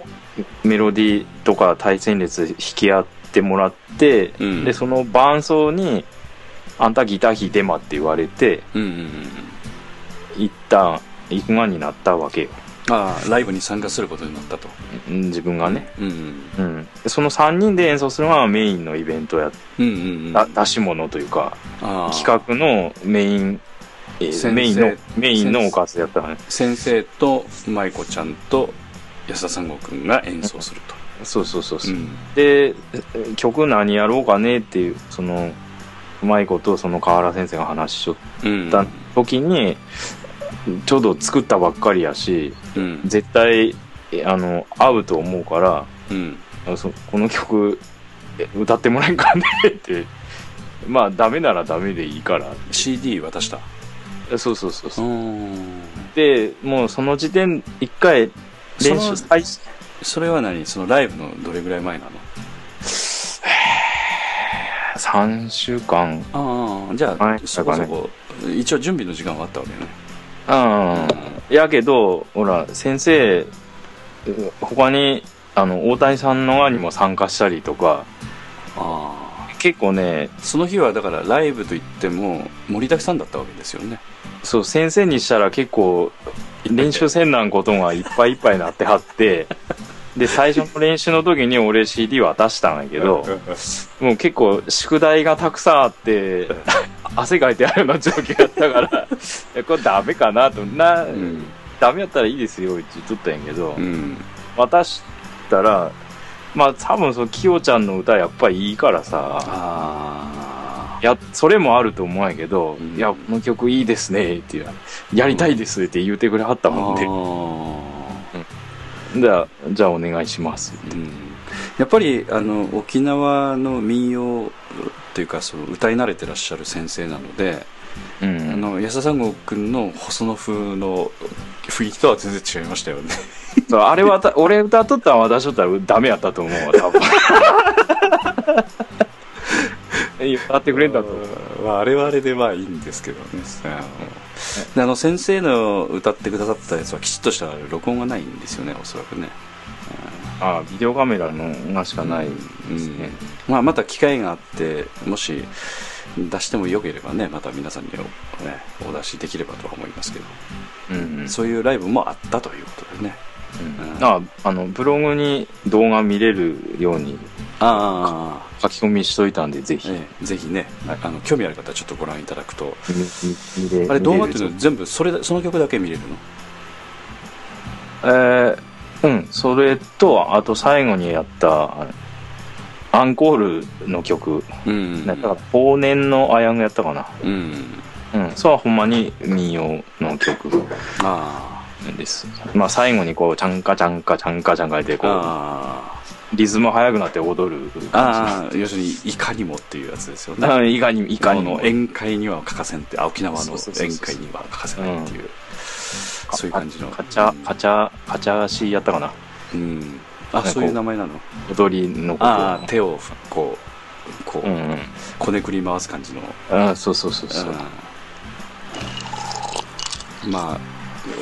メロディーとか対戦列弾き合ってもらって、うん。でその伴奏に「あんたギター弾いてま」って言われてうんうんうん一旦行くがになったわけよああライブに参加することになったと。うん自分がね、うんうん。うん、でその3人で演奏するのがメインのイベントやうんうんうん。だ出し物というか企画のメインえーメインのメインのおかずやったね。先生と舞子ちゃんと安田三郷くんが演奏すると、そうそうそうそう、ん。でえ曲何やろうかねっていうそのうまいことその河原先生が話しとっうん。た時に、ちょうど作ったばっかりやしうん。絶対えあの合うと思うからうん。この曲え歌ってもらえんかねって。[laughs] まあダメならダメでいいから。CD 渡した？そうそうそうそう。うん。でもうその時点一回練習そそれは何？そのライブのどれぐらい前なの？[sighs] 3週間。ああじゃあ、はいそこそこ。一応準備の時間はあったわけねうん。やけどほら先生う他にあの大谷さんの側にも参加したりとか。ああ結構ねその日はだからライブといっても盛りだくさんだったわけですよね。そう先生にしたら結構練習せんなんことがいっぱいいっぱいになってはって [laughs] で最初の練習の時に俺 CD 渡したんやけどもう結構宿題がたくさんあって汗かいてあるような状況やったから [laughs] これダメかなと。な、うん。ダメやったらいいですよって言っとったんやけど、うん。渡したらまあ多分そのきよちゃんの歌やっぱりいいからさあいやそれもあると思うんやけど「うん。いやこの曲いいですね」って言うやりたいです」って言うてくれはったあもんで。あじゃあじゃあお願いします。うん。やっぱりあの沖縄の民謡というかその歌い慣れてらっしゃる先生なので、うん。あの安田三郷君の細野風の雰囲気とは全然違いましたよね。あれはた俺歌っとったら渡しとったらダメやったと思うわ多分 [laughs] いや歌ってくれんだと。まあ、あれはあれでまあいいんですけどね。あのあの先生の歌ってくださったやつはきちっとした録音がないんですよねおそらくね。ああビデオカメラのがしかないですね、まあ、また機会があってもし出してもよければねまた皆さんにお,、ね、お出しできればとは思いますけど、うんうん。そういうライブもあったということでね。うん。ああのブログに動画見れるようにあ書き込みしといたんでぜひ、あ、ええぜひねああの興味ある方はちょっとご覧いただくと。あれ動画っていうの？見は全部それだその曲だけ見れるの？えーうん。それとあと最後にやったアンコールの曲、うん。だから往年のアヤングやったかな。うん。うん。それはほんまに民謡の曲。あです。まあ最後にこうチャンカチャンカチャンカチャンカであこうあリズム速くなって踊るあああ要するにいかにもっていうやつですよね。あいかにいかにも。の宴会には欠かせんってあ沖縄の宴会には欠かせないっていう。そういう感じの。カチャカチャカチャシやったかな。うん。あそういう名前なの？踊りのああ手をこうこう、こねくり回す感じの。あそうそうそうそう。うんまあ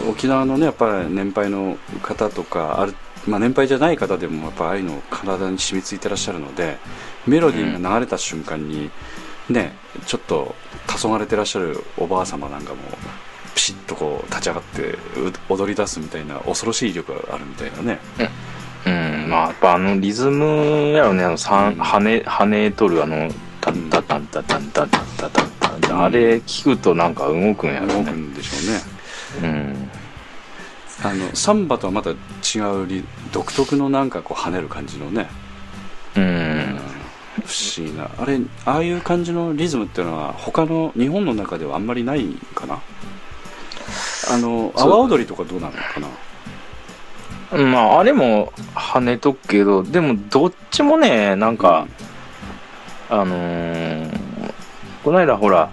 沖縄のねやっぱり年配の方とかある、まあ、年配じゃない方でもやっぱああいうの体に染みついてらっしゃるのでメロディーが流れた瞬間にねちょっと黄昏れてらっしゃるおばあ様なんかもピシッとこう立ち上がってう踊り出すみたいな恐ろしい威力があるみたいなね。うんまあやっぱあのリズムやろねあのさんうん。跳ね跳ねとるあのタンタタンタタンタタンタタンタあれ聞くとなんか動くんやろ動くねんでしょうねうんあのサンバとはまた違うリ独特のなんかこう跳ねる感じのね、うん。不思議な。あれああいう感じのリズムっていうのは他の日本の中ではあんまりないかな？あの阿波踊りとかどうなのかな？まああれも跳ねとくけどでもどっちもねなんか、あのーこの間ほら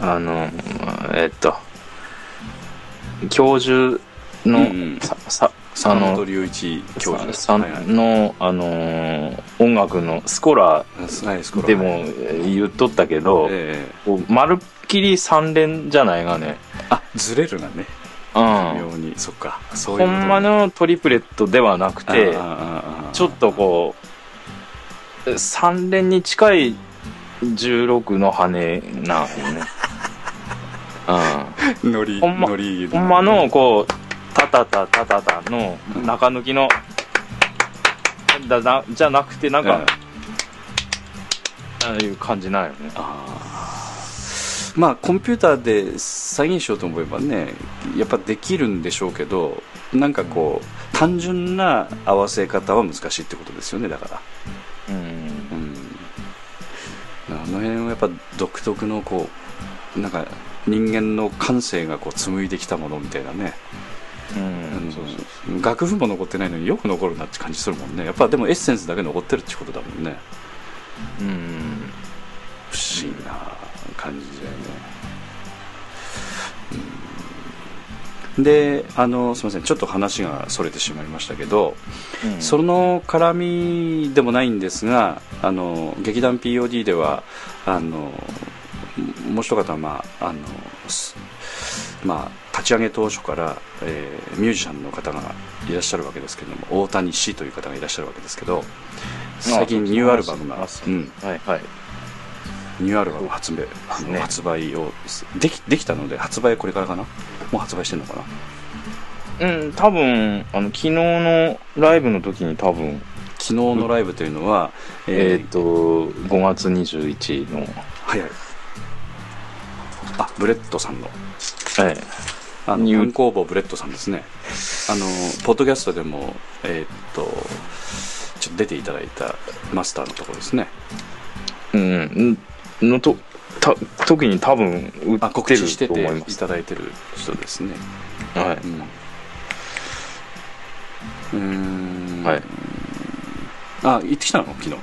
あのーえっと教授の、うんうんささあ坂の本龍一教授さはいはい。の、あのー音楽のスコラはいスコラでも言っとったけど、ええこうまるっきり三連じゃないがね、あずれるがね。うん、妙に。そっか。そういうこんまのトリプレットではなくてああああああちょっとこう3連に近い16の羽なんよね。[laughs] ノリほんまノリうんほんまのこうタタタタタタの中抜きのだなじゃなくてなんか、ああいう感じなんよね。まあコンピューターで再現しようと思えばねやっぱできるんでしょうけどなんかこう単純な合わせ方は難しいってことですよねだから。うん。うん。あの辺はやっぱ独特のこうなんか人間の感性がこう紡いできたものみたいなね、楽譜も残ってないのによく残るなって感じするもんね。やっぱでもエッセンスだけ残ってるってことだもんね。うん。不思議な感じだよね、うん。であのすみません。ちょっと話がそれてしまいましたけど、うん。その絡みでもないんですがあの劇団 POD ではあのもう一方まああのすまあ立ち上げ当初から、えーミュージシャンの方がいらっしゃるわけですけれども大谷氏という方がいらっしゃるわけですけど最近ニューアルバムが、うん、はいはい。ニューアルバム発売ね。発売をできできたので発売これからかな？もう発売してるのかな？うん多分あの昨日のライブの時に多分昨日のライブというのは、えっ、えーと5月21の。早い。あブレッドさんの。はいあのニュー。文工房ブレッドさんですね。あのポッドキャストでもえーっとちょっと出ていただいたマスターのところですね。うん。のとた時に多分売あってる告知してていと思いますただいてる人ですね。はい。うん。うーん。はい。あ行ってきたの？昨日。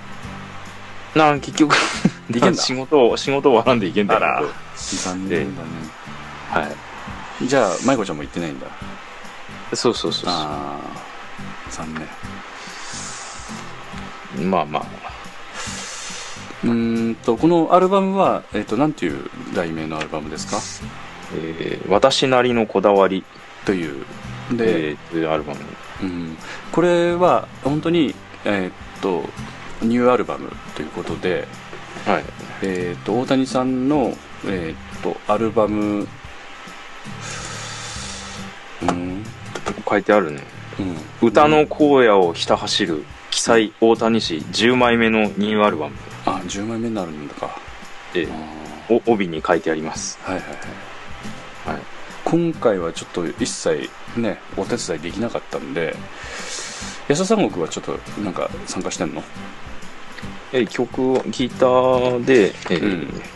なん結局。[laughs] 仕事を仕事終わらんでいけんだけどあら。残念だね。はじゃあ舞子ちゃんも行ってないんだ。いそうそうそうそああ残念。うまあまあ。うーんとこのアルバムは、えっとなんていう題名のアルバムですか？えー私なりのこだわり。という。で、えーアルバム。うん、これは本当に、えーっとニューアルバムということで、はい。えーっと大谷さんの、えーっとアルバムうん、書いてあるね。うん、歌の荒野をひた走る記載大谷氏10枚目のニューアルバム。あ10枚目になるんだか。であお帯に書いてあります。ーはいはいはい。はい。今回はちょっと一切ねお手伝いできなかったんで安田三国はちょっとなんか参加してんの？え曲をギターで、えうん。ー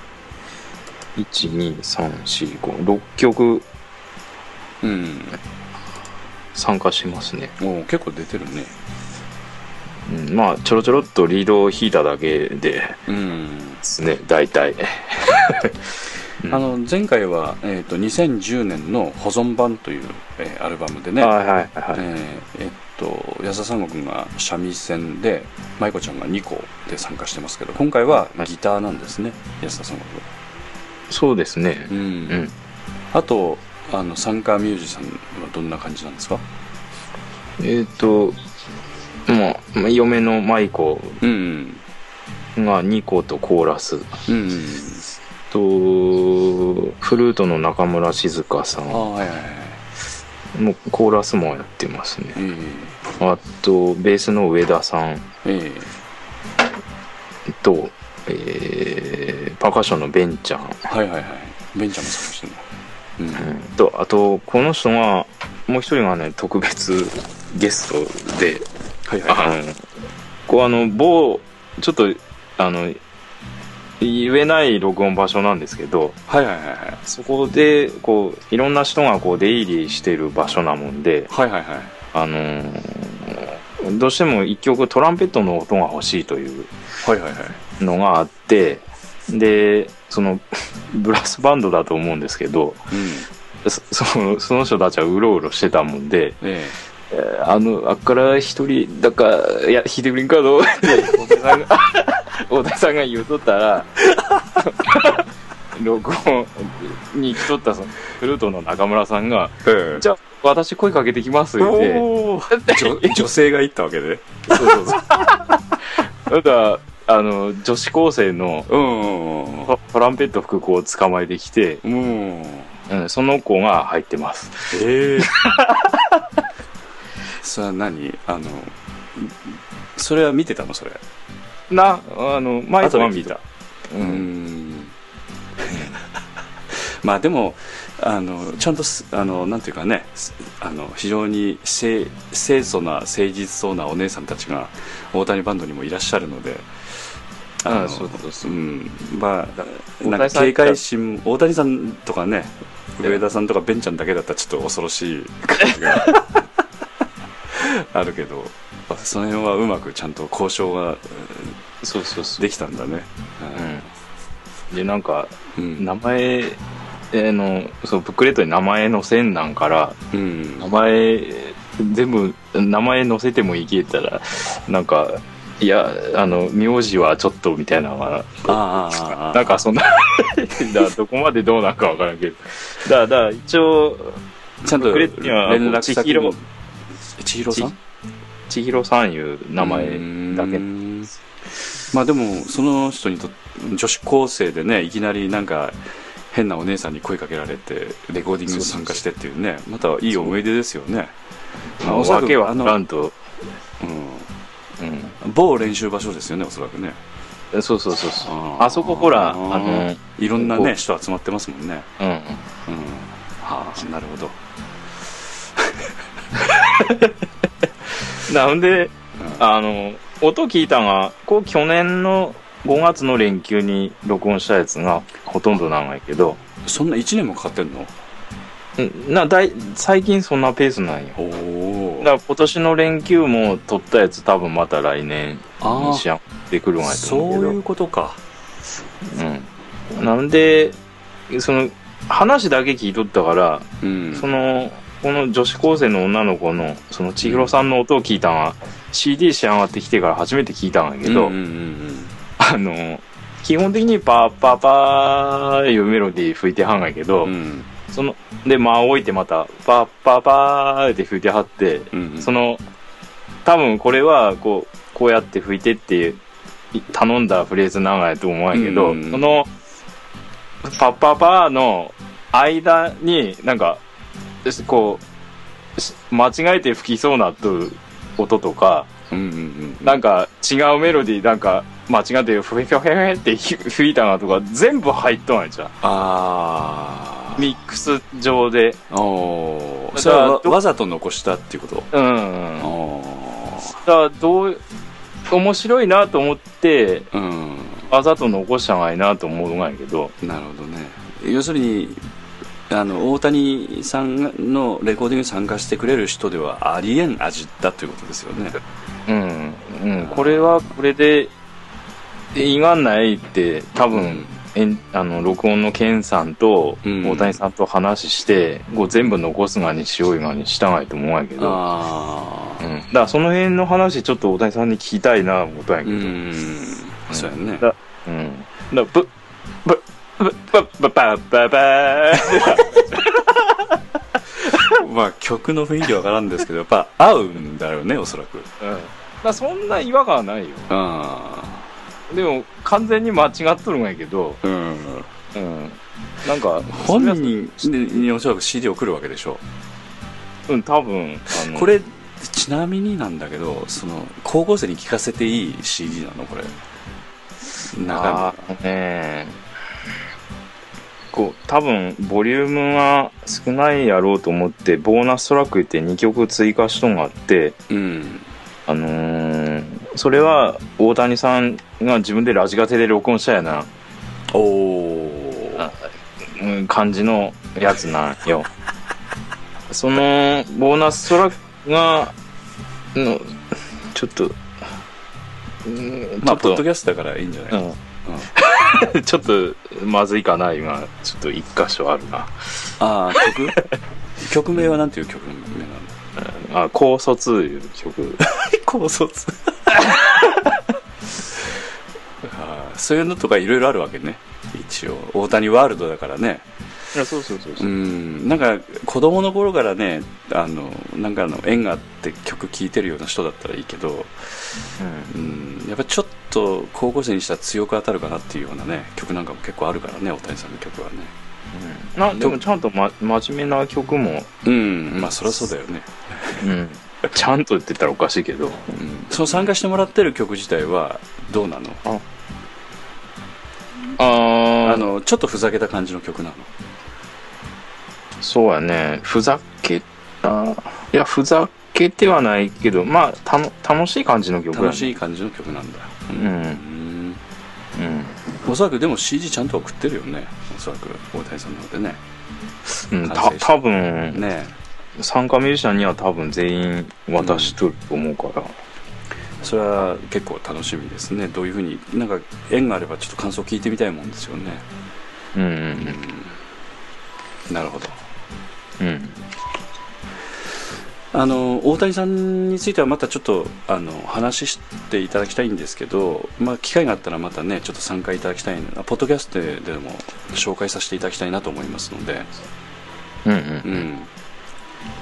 12345曲うん参加しますね、もう結構出てるね。うん、まあちょろちょろっとリードを弾いただけでうん。すね大体。う [laughs] んあの前回は、えー、と2010年の保存版という、えーアルバムでね、はいはいえーえっと安田三国が三味線で舞子ちゃんが2個で参加してますけど今回はギターなんですね、安田三国はそうですね。うん、うん。あとあの参加ミュージシャンはどんな感じなんですか？えっ、とまあまあ嫁の舞子うんが2個とコーラス。うんとフルートの中村静香さん。はいはいはいもコーラスもやってますね。え。あとベースの上田さん。ええ。と、えーパーカッションのベンちゃん、えはいはいはい。ベンちゃんも参加してるのうん。とあとこの人がもう一人がね特別ゲストではいはいはい。あのこうあの某ちょっとあの言えない録音場所なんですけどはいはいはいはい。そこでこういろんな人がこう出入りしてる場所なもんではいはいはい。あのーどうしても一曲トランペットの音が欲しいというはいはいはい。のがあってでその [laughs] ブラスバンドだと思うんですけどうん。そ [laughs] そのその人たちはうろうろしてたもんでええ。ーあのあっから一人だかいや弾いてくれんかのって大谷さんがさんが言うとったら [laughs] 録音に来とったそのフルートの中村さんがええ「じゃあ私声かけてきます」言って女女性が行ったわけで。そうそうそう。だからあの女子高生のうんトトランペット吹く子を捕まえてきて、うん。うん、その子が入ってます。ええそれは何？あのそれは見てたの？それ。なあのマイクは見た。ううん。ん [laughs] まあでもあのちゃんとすあのなんていうかねすあの非常に清清楚な誠実そうなお姉さんたちが大谷バンドにもいらっしゃるのであそうそうそううん。まあ大なんか警戒心大谷さんとかね上田さんとかベンちゃんだけだったらちょっと恐ろしい感じが [laughs] あるけどその辺はうまくちゃんと交渉がそうそうそう。できたんだね。うん。でなんかうん。名前えーのそうブックレットに名前載せんなんからうん。名前全部名前載せてもいいけったらなんかいやあの名字はちょっとみたいなのがああなんかそんな [laughs] だどこまでどうなんかわからんけど。だからだ一応ちゃんと連絡先千尋千尋さん？千尋さんいう名前だけ。うん。まあでもその人にと女子高生でねいきなりなんか変なお姉さんに声かけられてレコーディングに参加してっていうねまたいい思い出ですよね。まあおそらくわけはあのと。ううんん某練習場所ですよねおそらくね。そうそうそうそう。あー。あそこほらあのいろんなね人集まってますもんね。うん。うん。はあなるほど。[laughs] なんでうん。あの音聞いたがこう去年の5月の連休に録音したやつがほとんどなんやけど。そんな1年もかかってんの？うんなだい最近そんなペースなんよ。おおだから今年の連休も撮ったやつ多分また来年あにしやってくるんやとそ思うけど。ういうことか。うん、なんでその話だけ聞いとったから、うん。そのこの女子高生の女の子のその千尋さんの音を聞いたのは、CD 仕上がってきてから初めて聞いたんやけど、うんうんうんあの基本的にパーパーパーいうメロディー吹いてはんやけど、うんうんそので間を置いてまたパーパーパーって吹いてはって、うんうん。その多分これはこうこうやって吹いてってい頼んだフレーズなんやと思うんやけど、うんうんうん。そのパッパーパーの間になんかしこうし間違えて吹きそうなと音とかうんうんうん。なんか違うメロディーなんか間違ってフェフェフェフェって吹いたなとか全部入っとんやじゃんあミックス上で。それはわざと残したっていうこと？うん、あだどう面白いなと思ってあうん。わざと残したんがいいなと思うんやけど。なるほどね。要するにあの大谷さんのレコーディングに参加してくれる人ではありえん味だということですよね。うん、うん、これはこれでいがんないって多分、えんあの録音のケンさんとうん。大谷さんと話して、こう全部残すがにしようがにしたがいと思うんやけど、ああうん、だからその辺の話ちょっと大谷さんに聞きたいな思ったんやけど、うん。そうやね。だうん。だぶ、ぶ、ぶ、ぶ、ぶ、ば、ば、ば、[laughs] まあ曲の雰囲気わからんですけどやっぱ合うんだろうねおそらく。うん。だそんな違和感はないよ。あでも、完全に間違っとるんやけど、あうん。うん。なんか、本人におそらく CD 送るわけでしょ。うん、多分、こ、れちなみになんだけどその高校生に聴かせていい CD なの？これ。中あーねこう、多分、ボリュームが少ないやろうと思って、ボーナストラックって2曲追加しとんがあって、身うん。あのーそれは大谷さんが自分でラジカセで録音したやな、おおうん、感じのやつなんよ。[laughs] そのボーナストラックがのちょっとうんまあポッドキャストだからいいんじゃない、うん。[laughs] ちょっとまずいかな今。ちょっと一箇所あるな。ああ曲？[laughs] 曲名はなんていう曲名なのあ高卒いう曲。[laughs] 高卒。[laughs] そういうのとかいろいろあるわけね。一応。大谷ワールドだからね。いやそうそうそうそう。うん。なんか子供の頃からねあのなんかあの縁があって曲聴いてるような人だったらいいけどうん。やっぱちょっと高校生にしたら強く当たるかなっていうようなね曲なんかも結構あるからね大谷さんの曲はねうん。なでもちゃんと、ま、真面目な曲も、うん。まあそりゃそうだよね、うん、ちゃんとって言ったらおかしいけど。うん、その参加してもらってる曲自体はどうなの？あ。あのちょっとふざけた感じの曲なの？そうやね。ふざけた？いやふざけてはないけどまあたの楽しい感じの曲やね。楽しい感じの曲なんだ。うん。うん。うん。おそらくでも CD ちゃんと送ってるよねおそらく大谷さんの方でね。うん、た多分、ね。参加ミュージシャンには多分全員渡しとると思うから、それは結構楽しみですね。どういうふうになんか縁があればちょっと感想聞いてみたいもんですよね。うん、うん。なるほど。うんあの大谷さんについてはまたちょっとあの話していただきたいんですけど、まあ、機会があったらまたねちょっと参加いただきたいのポッドキャストでも紹介させていただきたいなと思いますので、うんううん。ん、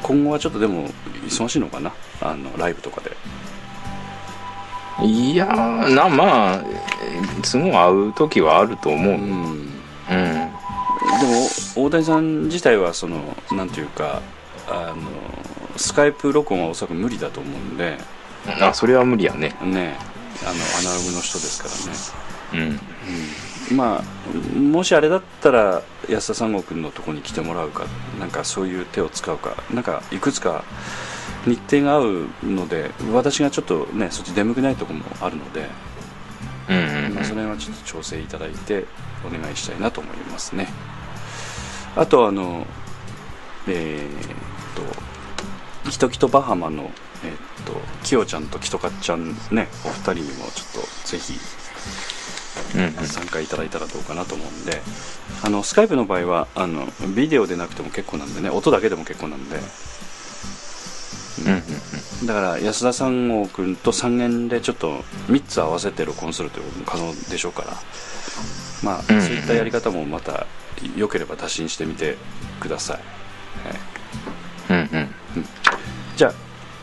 今後はちょっとでも忙しいのかな？あのライブとかで。いやーなまあすぐ会う時はあると思う、ううんん。でも大谷さん自体はそのなんていうかあのスカイプ録音はおそらく無理だと思うんで。あそれは無理やね。ね。あのアナログの人ですからね。うん。まあもしあれだったら安田三郷君のとこに来てもらうか。なんかそういう手を使うか。なんかいくつか日程が合うので私がちょっとねそっち出向けないところもあるので、うんうん。まあ、その辺はちょっと調整いただいてお願いしたいなと思いますね。あとあのえーっとキトキトバハマのえーっとキヨちゃんとキトカッちゃんねお二人にもちょっとぜひ参加いただいたらどうかなと思うんであのスカイプの場合はあのビデオでなくても結構なんでね音だけでも結構なんで。うんうんだから安田三郷君と3弦でちょっと3つ合わせて録音するということも可能でしょうからまあそううん。いったやり方もまた良ければ打診してみてください、はい。うんうんじゃ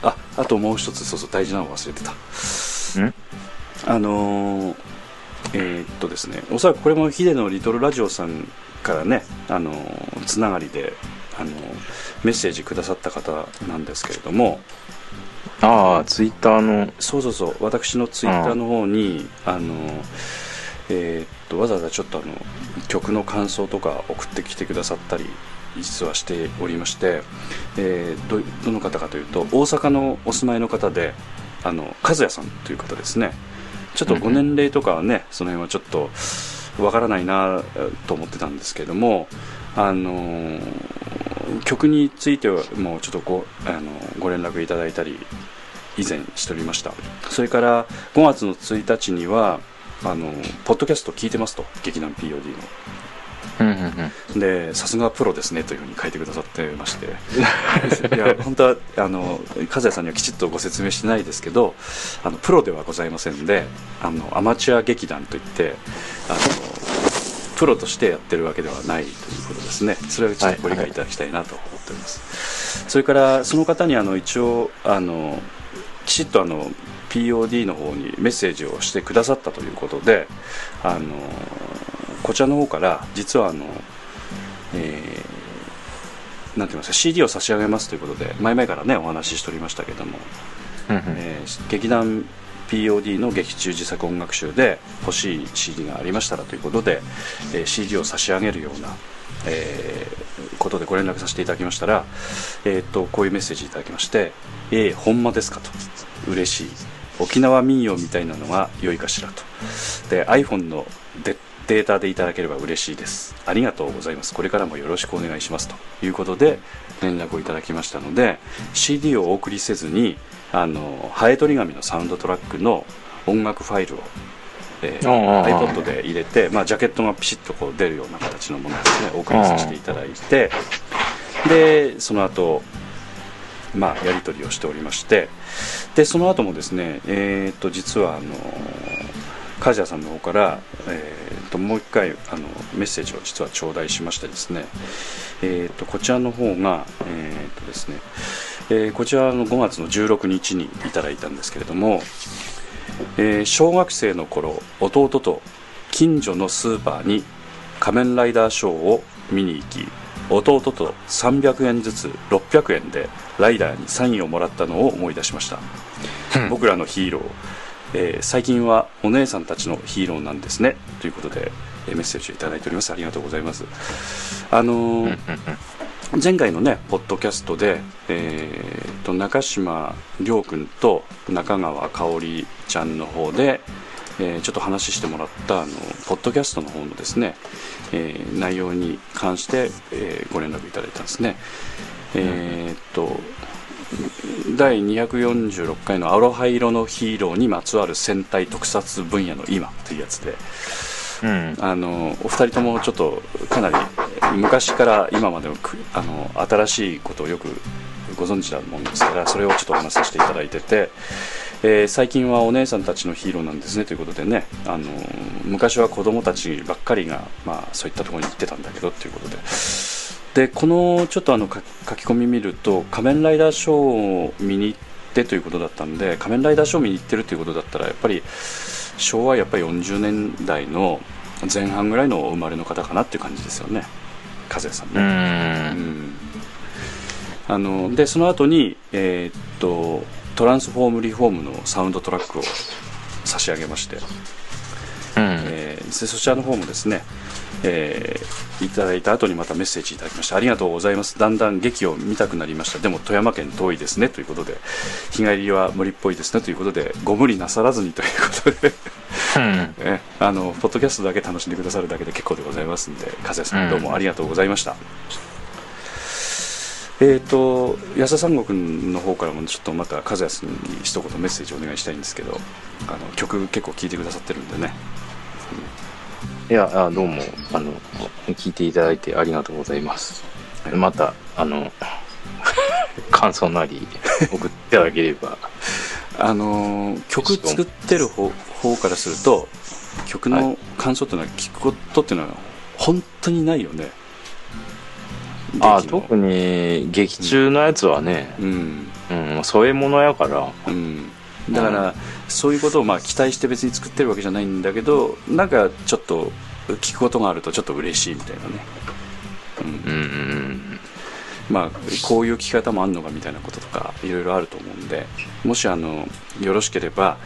あああともう一つそうそう大事なの忘れてた。うん？あのーえーっとですねおそらくこれもヒデのリトルラジオさんからねあのーつながりであのーメッセージくださった方なんですけれども。ああツイッターの。そうそうそう私のツイッターの方にあのえーっとわざわざちょっとあの曲の感想とか送ってきてくださったり実はしておりまして、えーどどの方かというと大阪のお住まいの方であの和也さんという方ですね。ちょっとご年齢とかはねその辺はちょっとわからないなと思ってたんですけどもあの曲についてはもうちょっとごあのご連絡いただいたり以前しておりました。それから5月の1日にはあのポッドキャスト聞いてますと劇団 POD のでさすがプロですねというふうに書いてくださってまして。[laughs] いや本当はあの和也さんにはきちっとご説明してないですけどあのプロではございませんであのアマチュア劇団といってあのプロとしてやってるわけではないということですね。それはちょっとご理解いただきたいなと思っております、それからその方にあの一応あのきちっとあの POD の方にメッセージをしてくださったということであのこちらの方から実はあの、えーなんて言いますか CD を差し上げますということで前々からねお話ししておりましたけども、うんうん。えー劇団 POD の劇中自作音楽集で欲しい CD がありましたらということで、えー CD を差し上げるような、えーことでご連絡させていただきましたら、えー、とこういうメッセージいただきまして「えー、ほんまですか?」と「嬉しい」沖縄民謡みたいなのが良いかしらと。で iPhone のデデータでいただければ嬉しいです。ありがとうございます。これからもよろしくお願いします。ということで連絡をいただきましたので CD をお送りせずにあのハエトリガミのサウンドトラックの音楽ファイルを、えー iPod で入れて、まあ、ジャケットがピシッとこう出るような形のものですねお送りさせていただいてでその後まあやり取りをしておりましてでその後もですねえっ、と実はあの梶谷さんの方から、えー、ともう一回あのメッセージを実は頂戴しましてですね、えー、とこちらの方が、えーとですねえーこちらの5月の16日にいただいたんですけれども、えー小学生の頃弟と近所のスーパーに仮面ライダーショーを見に行き弟と300円ずつ600円でライダーにサインをもらったのを思い出しました。僕らのヒーロー、えー最近はお姉さんたちのヒーローなんですね。ということで、えーメッセージをいただいております。ありがとうございます。あのー前回のねポッドキャストで、えーと中島亮君と中川香織ちゃんの方で、えーちょっと話してもらったあのポッドキャストの方のですね、えー内容に関して、えーご連絡いただいたんですね。えーっと第246回の「アロハ色のヒーローにまつわる戦隊特撮分野の今」というやつでうん。あのお二人ともちょっとかなり昔から今までのくあの新しいことをよくご存知だもんですからそれをちょっとお話しさせていただいてて、えー最近はお姉さんたちのヒーローなんですねということでねあの昔は子供たちばっかりが、まあ、そういったところに行ってたんだけどということででこのちょっとあのか書き込み見ると「仮面ライダーショー」を見に行ってということだったんで仮面ライダーショーを見に行ってるということだったらやっぱり昭和やっぱり40年代の前半ぐらいのお生まれの方かなっていう感じですよね。和也さんうね、ん。うん。あのでその後にえーっとトランスフォームリフォームのサウンドトラックを差し上げまして、うん。えーでそちらの方もですね、えーいただいた後にまたメッセージいただきましてありがとうございます。だんだん劇を見たくなりました。でも富山県遠いですね。ということで日帰りは無理っぽいですね。ということでご無理なさらずにということで。うん。え [laughs] あのポッドキャストだけ楽しんでくださるだけで結構でございますんで和也さんどうもありがとうございました、えー、と安田三国の方からもちょっとまた和也さんに一言メッセージお願いしたいんですけどあの曲結構聴いてくださってるんでねいやあどうもあの聞いていただいてありがとうございます。またあの [laughs] 感想なり送っていただければ。あのー曲作ってる方方からすると曲の感想っていうのは聞くことっていうのは本当にないよね。あ特に劇中のやつはね、うん。うん、添え物やから。うん、だから、そういうことをまあ期待して別に作ってるわけじゃないんだけどなんかちょっと聞くことがあるとちょっと嬉しいみたいなね、うん。うんうんまあ、こういう聞き方もあるのかみたいなこととかいろいろあると思うんでもしあのよろしければ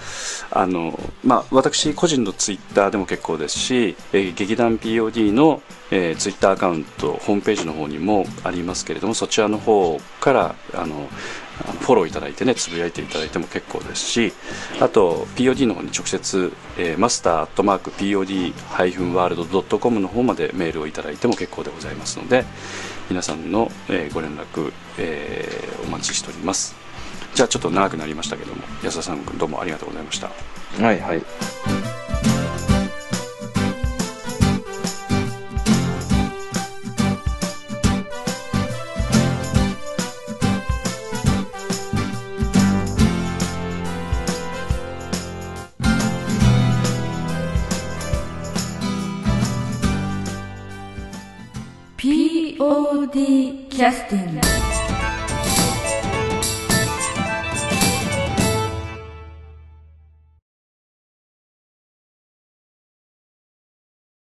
あの、まあ、私個人のツイッターでも結構ですし、えー劇団 POD の、えーツイッターアカウントホームページの方にもありますけれどもそちらの方からあのフォローいただいてねつぶやいていただいても結構ですしあと POD の方に直接、えーマスターアットマーク POD-world.com の方までメールをいただいても結構でございますので皆さんの、えーご連絡、えーお待ちしております。じゃあちょっと長くなりましたけども安田さんどうもありがとうございました。はいはい。ティキャスティング